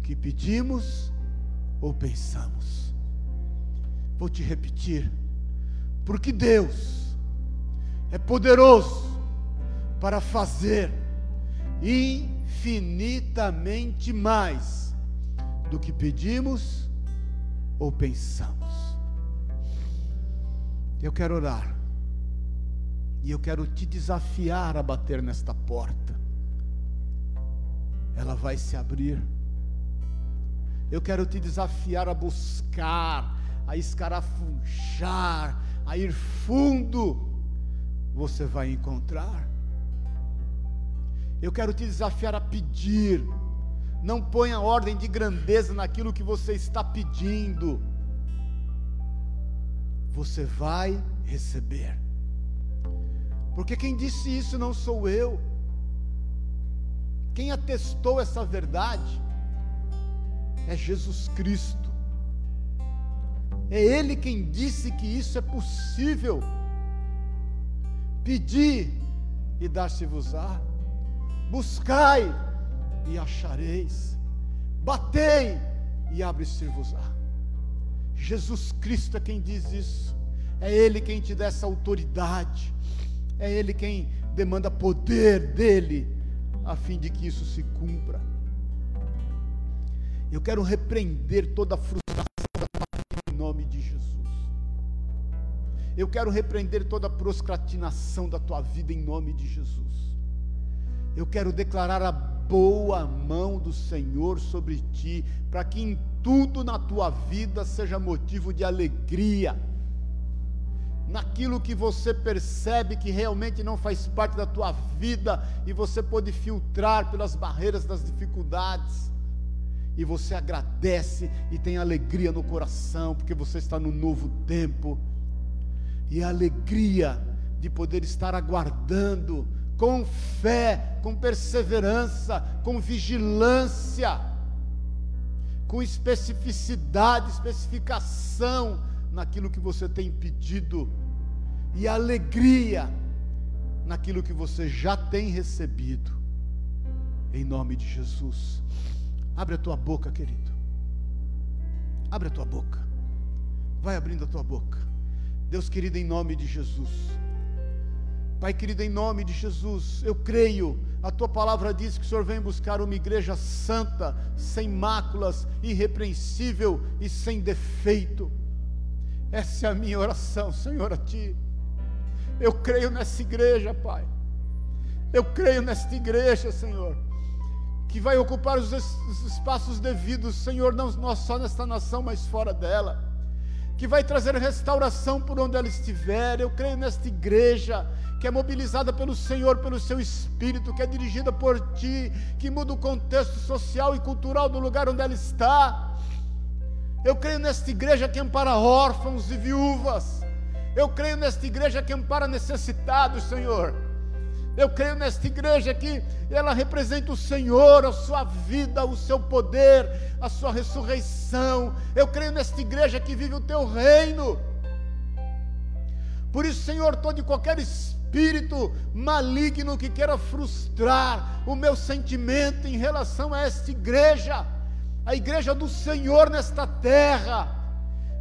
que pedimos ou pensamos. Vou te repetir, porque Deus é poderoso para fazer infinitamente mais do que pedimos ou pensamos. Eu quero orar. E eu quero te desafiar a bater nesta porta. Ela vai se abrir eu quero te desafiar a buscar, a escarafunchar, a ir fundo. Você vai encontrar. Eu quero te desafiar a pedir. Não ponha ordem de grandeza naquilo que você está pedindo. Você vai receber. Porque quem disse isso não sou eu. Quem atestou essa verdade é Jesus Cristo. É Ele quem disse que isso é possível. Pedi e dar-se-vos-á. Buscai e achareis. Batei e abre-se-vos-á. Jesus Cristo é quem diz isso. É Ele quem te dá essa autoridade. É Ele quem demanda poder dele, a fim de que isso se cumpra. Eu quero repreender toda a frustração da em nome de Jesus. Eu quero repreender toda a procrastinação da tua vida em nome de Jesus. Eu quero declarar a boa mão do Senhor sobre ti, para que em tudo na tua vida seja motivo de alegria. Naquilo que você percebe que realmente não faz parte da tua vida e você pode filtrar pelas barreiras das dificuldades e você agradece e tem alegria no coração, porque você está no novo tempo, e a alegria de poder estar aguardando com fé, com perseverança, com vigilância, com especificidade, especificação naquilo que você tem pedido, e alegria naquilo que você já tem recebido, em nome de Jesus. Abre a tua boca, querido. Abre a tua boca. Vai abrindo a tua boca. Deus querido, em nome de Jesus. Pai querido, em nome de Jesus, eu creio. A tua palavra diz que o Senhor vem buscar uma igreja santa, sem máculas, irrepreensível e sem defeito. Essa é a minha oração, Senhor, a Ti. Eu creio nessa igreja, Pai. Eu creio nesta igreja, Senhor, que vai ocupar os, espaços devidos, Senhor, não só nesta nação, mas fora dela. Que vai trazer restauração por onde ela estiver. Eu creio nesta igreja que é mobilizada pelo Senhor, pelo seu Espírito, que é dirigida por Ti, que muda o contexto social e cultural do lugar onde ela está. Eu creio nesta igreja que ampara órfãos e viúvas. Eu creio nesta igreja que ampara necessitados, Senhor. Eu creio nesta igreja que ela representa o Senhor, a sua vida, o seu poder, a sua ressurreição. Eu creio nesta igreja que vive o teu reino. Por isso, Senhor, todo e qualquer espírito maligno que queira frustrar o meu sentimento em relação a esta igreja, a igreja do Senhor nesta terra,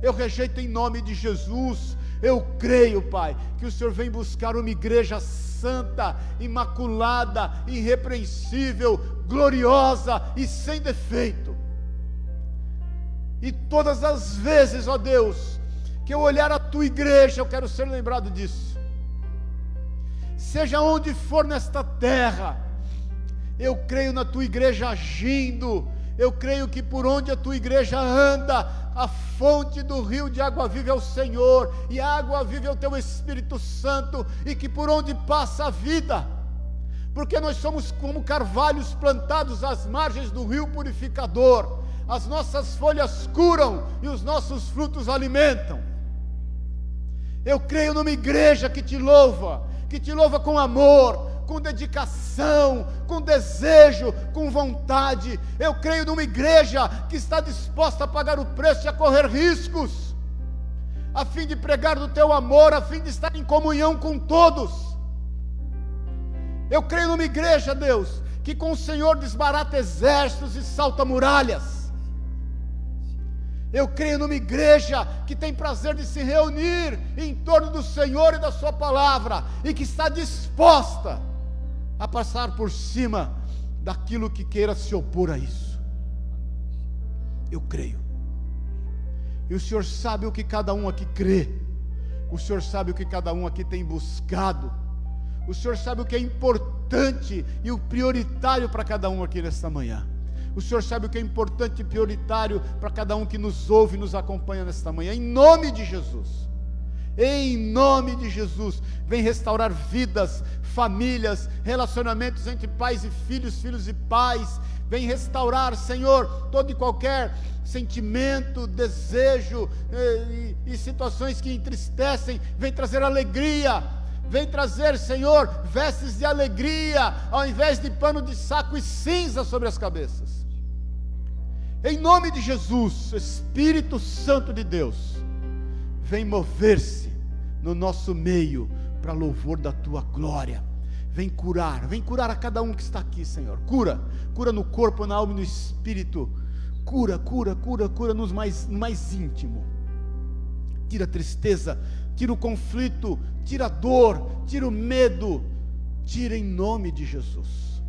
eu rejeito em nome de Jesus. Eu creio, Pai, que o Senhor vem buscar uma igreja santa, imaculada, irrepreensível, gloriosa e sem defeito. E todas as vezes, ó Deus, que eu olhar a tua igreja, eu quero ser lembrado disso. Seja onde for nesta terra, eu creio na tua igreja agindo, eu creio que por onde a tua igreja anda, a fonte do rio de água viva é o Senhor, e a água viva é o teu Espírito Santo, e que por onde passa a vida, porque nós somos como carvalhos plantados às margens do rio purificador, as nossas folhas curam e os nossos frutos alimentam. Eu creio numa igreja que te louva, que te louva com amor, com dedicação, com desejo, com vontade. Eu creio numa igreja que está disposta a pagar o preço e a correr riscos, a fim de pregar do teu amor, a fim de estar em comunhão com todos. Eu creio numa igreja, Deus, que com o Senhor desbarata exércitos e salta muralhas. Eu creio numa igreja que tem prazer de se reunir em torno do Senhor e da Sua palavra e que está disposta a passar por cima daquilo que queira se opor a isso. Eu creio. E o Senhor sabe o que cada um aqui crê. O Senhor sabe o que cada um aqui tem buscado. O Senhor sabe o que é importante e o prioritário para cada um aqui nesta manhã. O Senhor sabe o que é importante e prioritário para cada um que nos ouve e nos acompanha nesta manhã. Em nome de Jesus em nome de Jesus, vem restaurar vidas, famílias, relacionamentos entre pais e filhos, filhos e pais, vem restaurar, Senhor, todo e qualquer sentimento, desejo eh, e, e situações que entristecem, vem trazer alegria, vem trazer, Senhor, vestes de alegria, ao invés de pano de saco e cinza sobre as cabeças. Em nome de Jesus, Espírito Santo de Deus, vem mover-se no nosso meio para louvor da tua glória. Vem curar, vem curar a cada um que está aqui, Senhor. Cura, cura no corpo, na alma e no espírito. Cura, cura, cura, cura nos mais, mais íntimo. Tira a tristeza, tira o conflito, tira a dor, tira o medo. Tira em nome de Jesus.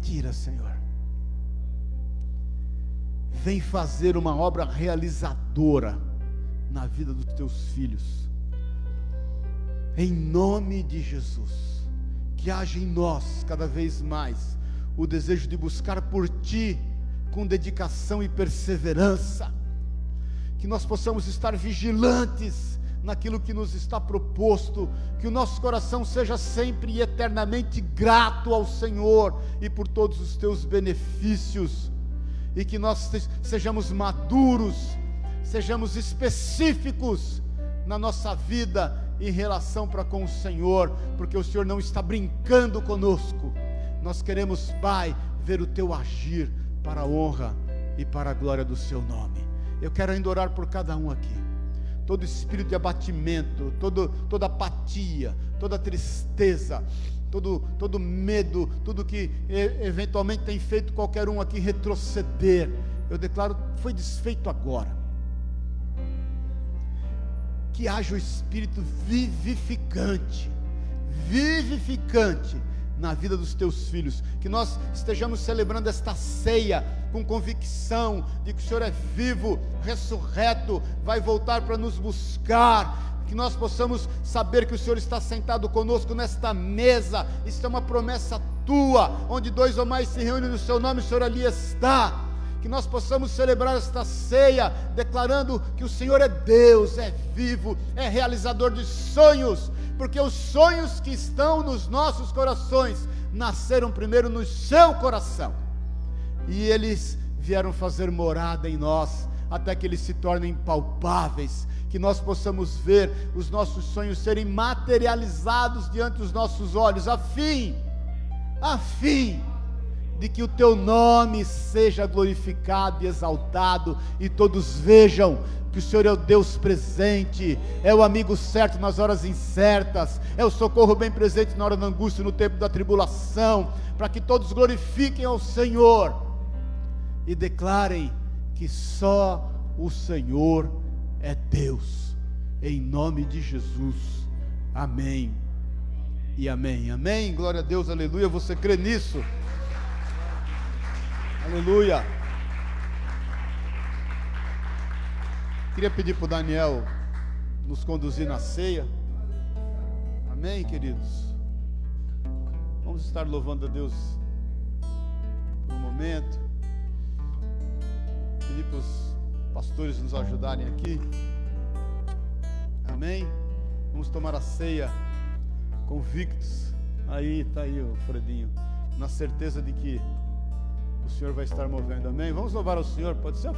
Tira, Senhor. Vem fazer uma obra realizadora na vida dos teus filhos. Em nome de Jesus, que haja em nós cada vez mais o desejo de buscar por Ti com dedicação e perseverança, que nós possamos estar vigilantes naquilo que nos está proposto, que o nosso coração seja sempre e eternamente grato ao Senhor e por todos os teus benefícios, e que nós sejamos maduros sejamos específicos na nossa vida em relação para com o Senhor, porque o Senhor não está brincando conosco. Nós queremos, Pai, ver o teu agir para a honra e para a glória do seu nome. Eu quero ainda orar por cada um aqui. Todo espírito de abatimento, todo, toda apatia, toda tristeza, todo, todo medo, tudo que eventualmente tem feito qualquer um aqui retroceder, eu declaro, foi desfeito agora
que haja o Espírito vivificante, vivificante na vida dos teus filhos, que nós estejamos celebrando esta ceia com convicção de que o Senhor é vivo, ressurreto, vai voltar para nos buscar, que nós possamos saber que o Senhor está sentado conosco nesta mesa, isso é uma promessa tua, onde dois ou mais se reúnem no seu nome, o Senhor ali está. Que nós possamos celebrar esta ceia, declarando que o Senhor é Deus, é vivo, é realizador de sonhos, porque os sonhos que estão nos nossos corações nasceram primeiro no seu coração, e eles vieram fazer morada em nós, até que eles se tornem palpáveis, que nós possamos ver os nossos sonhos serem materializados diante dos nossos olhos, a fim, a fim de que o teu nome seja glorificado e exaltado, e todos vejam que o Senhor é o Deus presente, é o amigo certo nas horas incertas, é o socorro bem presente na hora da angústia, no tempo da tribulação, para que todos glorifiquem ao Senhor e declarem que só o Senhor é Deus, em nome de Jesus, amém. E amém, amém, glória a Deus, aleluia, você crê nisso? Aleluia. Queria pedir para o Daniel nos conduzir na ceia. Amém, queridos? Vamos estar louvando a Deus por um momento. Pedir para os pastores nos ajudarem aqui. Amém? Vamos tomar a ceia convictos. Aí está aí o Fredinho, na certeza de que o Senhor vai estar movendo. Amém? Vamos louvar ao Senhor. Pode ser,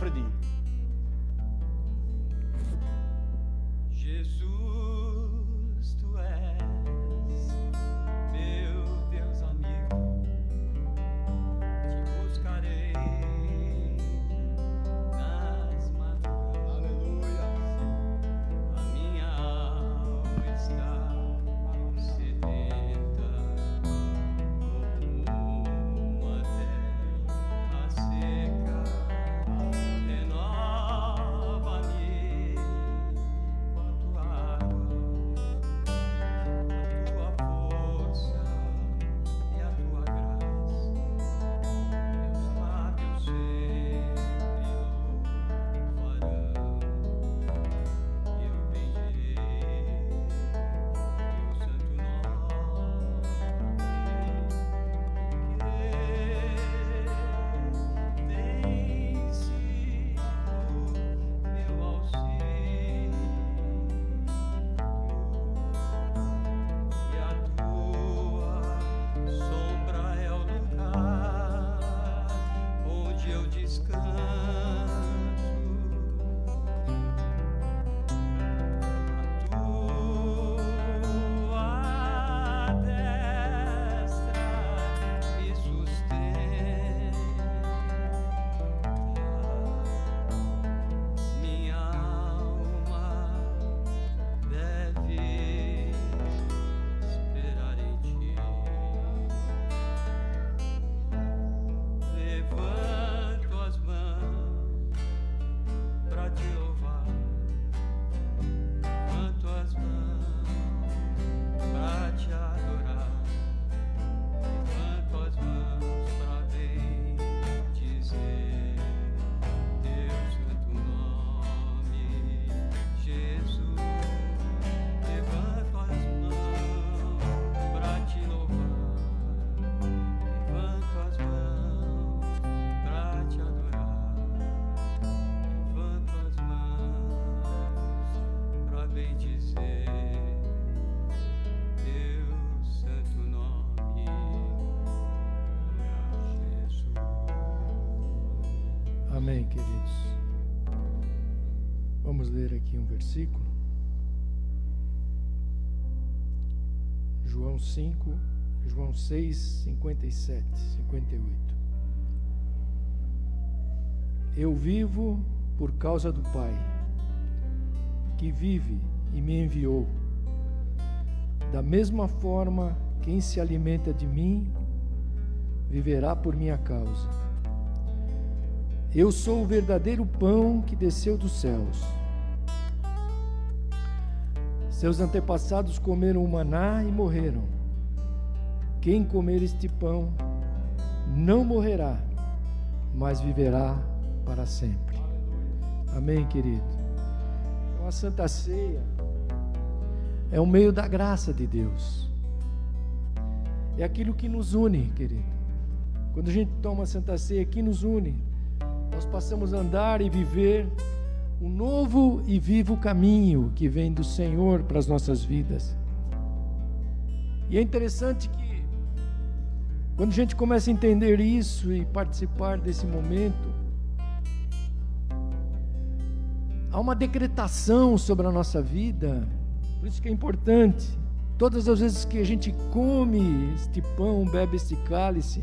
Fredinho? versículo. João 5, João 6, 57, 58. Eu vivo por causa do Pai, que vive e me enviou. Da mesma forma, quem se alimenta de mim viverá por minha causa. Eu sou o verdadeiro pão que desceu dos céus.
Seus antepassados comeram o maná e morreram. Quem comer este pão não morrerá, mas viverá para sempre. Amém, querido? Então, a Santa Ceia é o meio da graça de Deus. É aquilo que nos une, querido. Quando a gente toma a Santa Ceia, que nos une. Nós passamos a andar e viver um novo e vivo caminho que vem do Senhor para as nossas vidas. E é interessante que, quando a gente começa a entender isso e participar desse momento, há uma decretação sobre a nossa vida, por isso que é importante. Todas as vezes que a gente come este pão, bebe este cálice,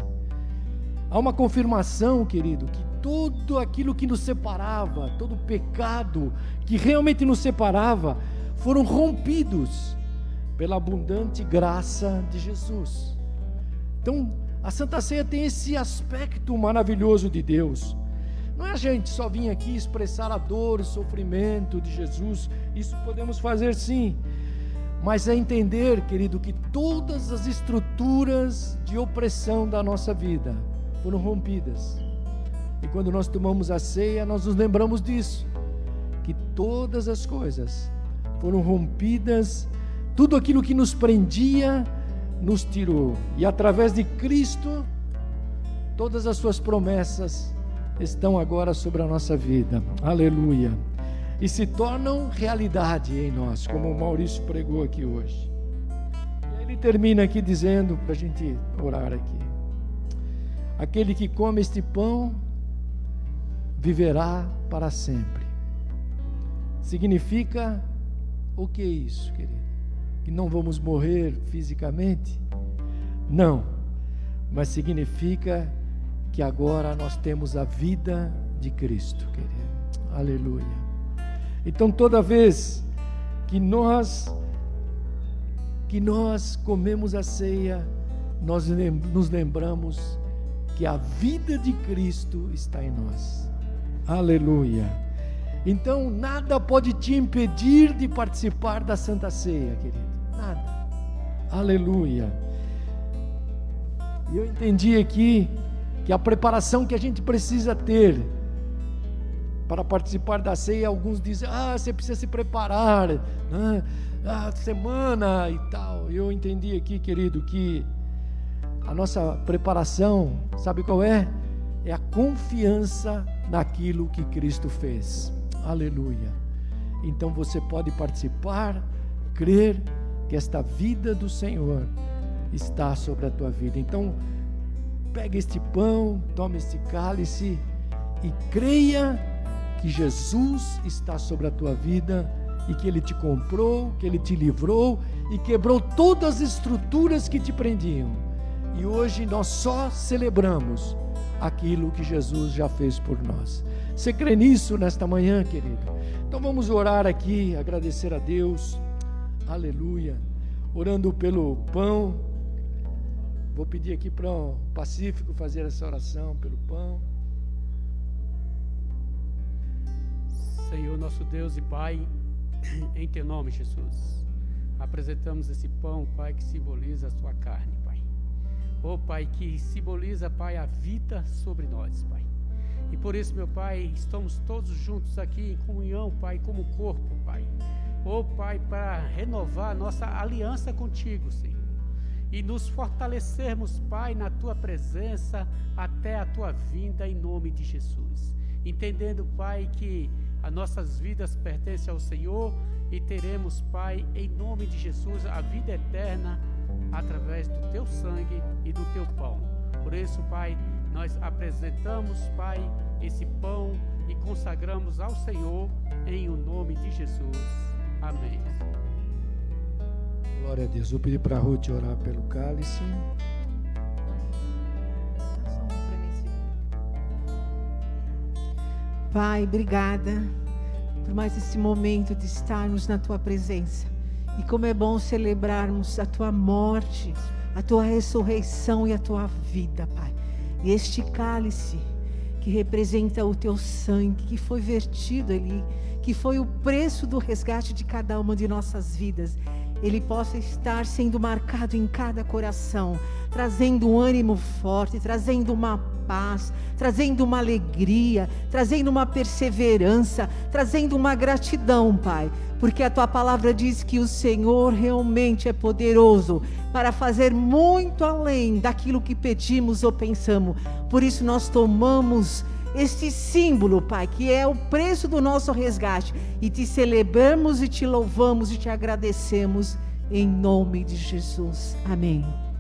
há uma confirmação, querido, que tudo aquilo que nos separava, todo o pecado que realmente nos separava, foram rompidos pela abundante graça de Jesus. Então, a Santa Ceia tem esse aspecto maravilhoso de Deus. Não é a gente só vir aqui expressar a dor, o sofrimento de Jesus, isso podemos fazer sim, mas é entender, querido, que todas as estruturas de opressão da nossa vida foram rompidas e quando nós tomamos a ceia, nós nos lembramos disso, que todas as coisas foram rompidas, tudo aquilo que nos prendia nos tirou, e através de Cristo, todas as suas promessas estão agora sobre a nossa vida. Aleluia. E se tornam realidade em nós, como o Maurício pregou aqui hoje. Ele termina aqui dizendo para a gente orar aqui: Aquele que come este pão viverá para sempre. Significa o que é isso, querido? Que não vamos morrer fisicamente? Não, mas significa que agora nós temos a vida de Cristo, querido. Aleluia. Então toda vez que nós que nós comemos a ceia, nós nos lembramos que a vida de Cristo está em nós. Aleluia. Então, nada pode te impedir de participar da Santa Ceia, querido. Nada. Aleluia. E eu entendi aqui que a preparação que a gente precisa ter para participar da ceia, alguns dizem, ah, você precisa se preparar, né? ah, semana e tal. Eu entendi aqui, querido, que a nossa preparação, sabe qual é? É a confiança naquilo que Cristo fez. Aleluia. Então você pode participar, crer que esta vida do Senhor está sobre a tua vida. Então, pega este pão, tome este cálice e creia que Jesus está sobre a tua vida e que Ele te comprou, que Ele te livrou e quebrou todas as estruturas que te prendiam. E hoje nós só celebramos aquilo que Jesus já fez por nós. Você crê nisso nesta manhã, querido? Então vamos orar aqui, agradecer a Deus. Aleluia. Orando pelo pão. Vou pedir aqui para o Pacífico fazer essa oração pelo pão.
Senhor, nosso Deus e Pai, em teu nome, Jesus, apresentamos esse pão, Pai, que simboliza a sua carne oh Pai, que simboliza, Pai, a vida sobre nós, Pai. E por isso, meu Pai, estamos todos juntos aqui em comunhão, Pai, como corpo, Pai. Oh Pai, para renovar nossa aliança contigo, Senhor. E nos fortalecermos, Pai, na tua presença até a tua vinda em nome de Jesus. Entendendo, Pai, que as nossas vidas pertencem ao Senhor e teremos, Pai, em nome de Jesus, a vida eterna através do teu sangue e do teu pão. Por isso, Pai, nós apresentamos, Pai, esse pão e consagramos ao Senhor em o nome de Jesus. Amém.
Glória a Deus. Vou pedir para a Ruth orar pelo cálice.
Pai, obrigada por mais esse momento de estarmos na tua presença. E como é bom celebrarmos a tua morte, a tua ressurreição e a tua vida, Pai. E este cálice que representa o teu sangue que foi vertido ali, que foi o preço do resgate de cada uma de nossas vidas. Ele possa estar sendo marcado em cada coração, trazendo um ânimo forte, trazendo uma paz, trazendo uma alegria, trazendo uma perseverança, trazendo uma gratidão, Pai, porque a tua palavra diz que o Senhor realmente é poderoso para fazer muito além daquilo que pedimos ou pensamos. Por isso nós tomamos este símbolo, Pai, que é o preço do nosso resgate, e te celebramos e te louvamos e te agradecemos em nome de Jesus. Amém.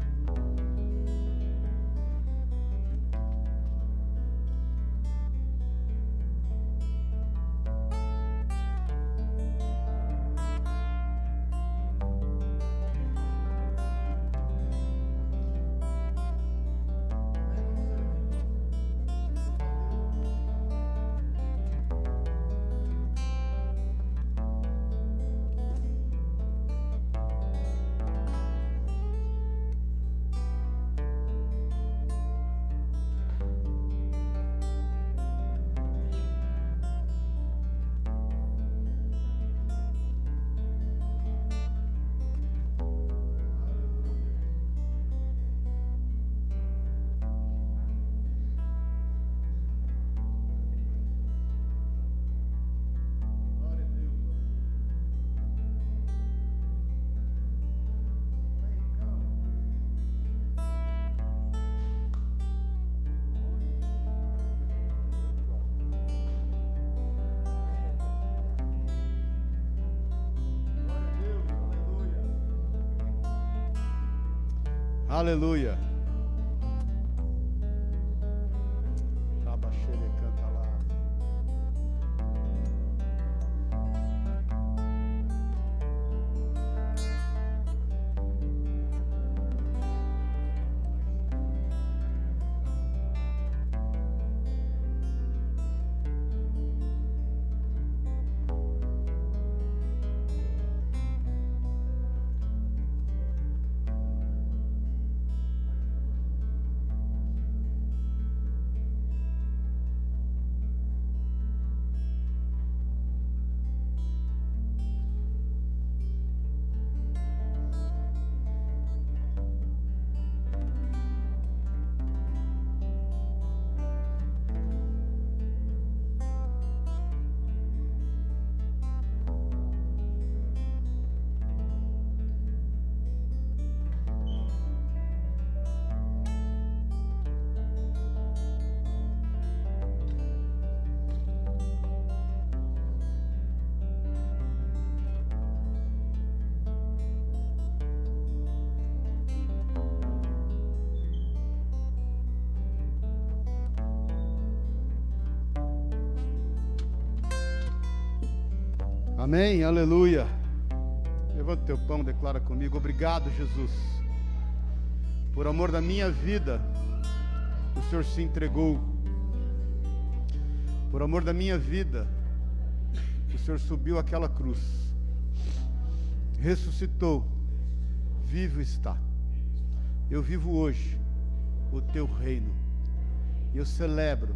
Aleluia. Amém, aleluia. Levanta teu pão, declara comigo. Obrigado, Jesus. Por amor da minha vida, o Senhor se entregou. Por amor da minha vida, o Senhor subiu aquela cruz. Ressuscitou. Vivo está. Eu vivo hoje o teu reino. E eu celebro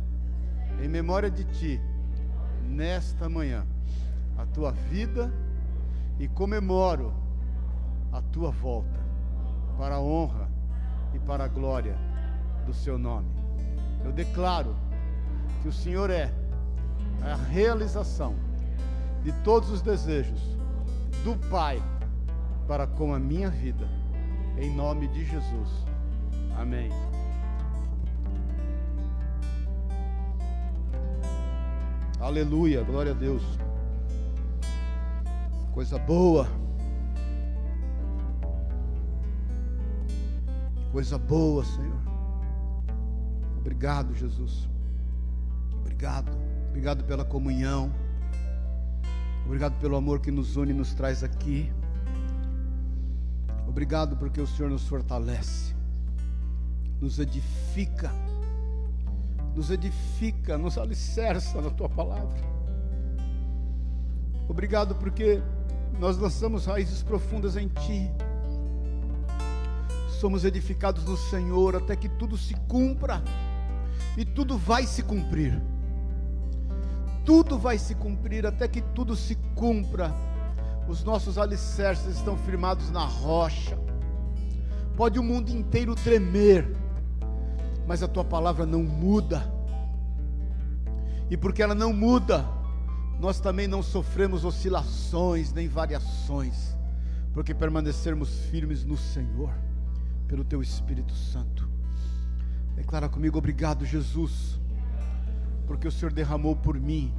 em memória de ti nesta manhã a tua vida e comemoro a tua volta para a honra e para a glória do seu nome. Eu declaro que o Senhor é a realização de todos os desejos do Pai para com a minha vida, em nome de Jesus. Amém. Aleluia, glória a Deus. Coisa boa. Coisa boa, Senhor. Obrigado, Jesus. Obrigado. Obrigado pela comunhão. Obrigado pelo amor que nos une e nos traz aqui. Obrigado porque o Senhor nos fortalece, nos edifica, nos edifica, nos alicerça na tua palavra. Obrigado porque nós lançamos raízes profundas em Ti. Somos edificados no Senhor até que tudo se cumpra e tudo vai se cumprir. Tudo vai se cumprir até que tudo se cumpra. Os nossos alicerces estão firmados na rocha. Pode o mundo inteiro tremer, mas a tua palavra não muda. E porque ela não muda, nós também não sofremos oscilações nem variações, porque permanecermos firmes no Senhor, pelo Teu Espírito Santo. Declara comigo, obrigado, Jesus, porque o Senhor derramou por mim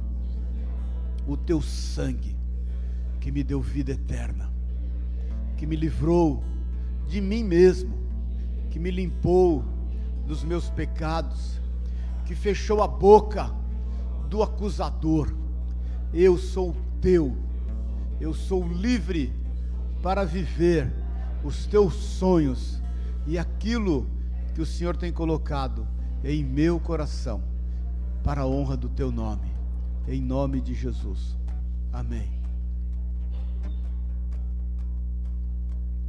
o Teu sangue, que me deu vida eterna, que me livrou de mim mesmo, que me limpou dos meus pecados, que fechou a boca do acusador eu sou teu, eu sou livre para viver os teus sonhos e aquilo que o Senhor tem colocado em meu coração, para a honra do teu nome, em nome de Jesus. Amém.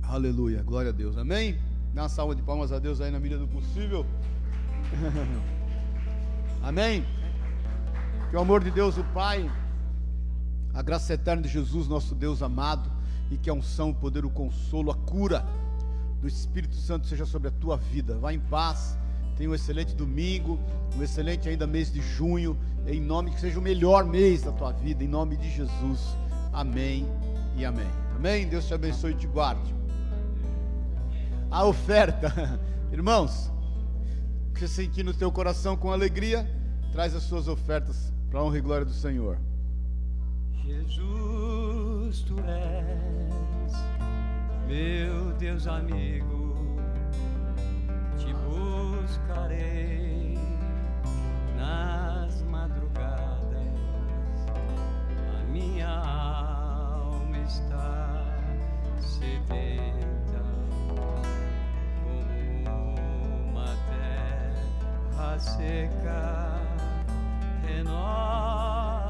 Aleluia, glória a Deus, amém? Dá uma salva de palmas a Deus aí na medida do possível. amém? Que o amor de Deus, o Pai a graça eterna de Jesus, nosso Deus amado, e que a unção, o poder, o consolo, a cura do Espírito Santo seja sobre a tua vida. Vá em paz, tenha um excelente domingo, um excelente ainda mês de junho, em nome que seja o melhor mês da tua vida, em nome de Jesus. Amém e amém. Amém? Deus te abençoe e te guarde. A oferta, irmãos, que você sentir no teu coração com alegria, traz as suas ofertas para a honra e glória do Senhor.
Jesus, tu és meu Deus amigo, te buscarei nas madrugadas, a minha alma está sedenta como uma terra seca, renova.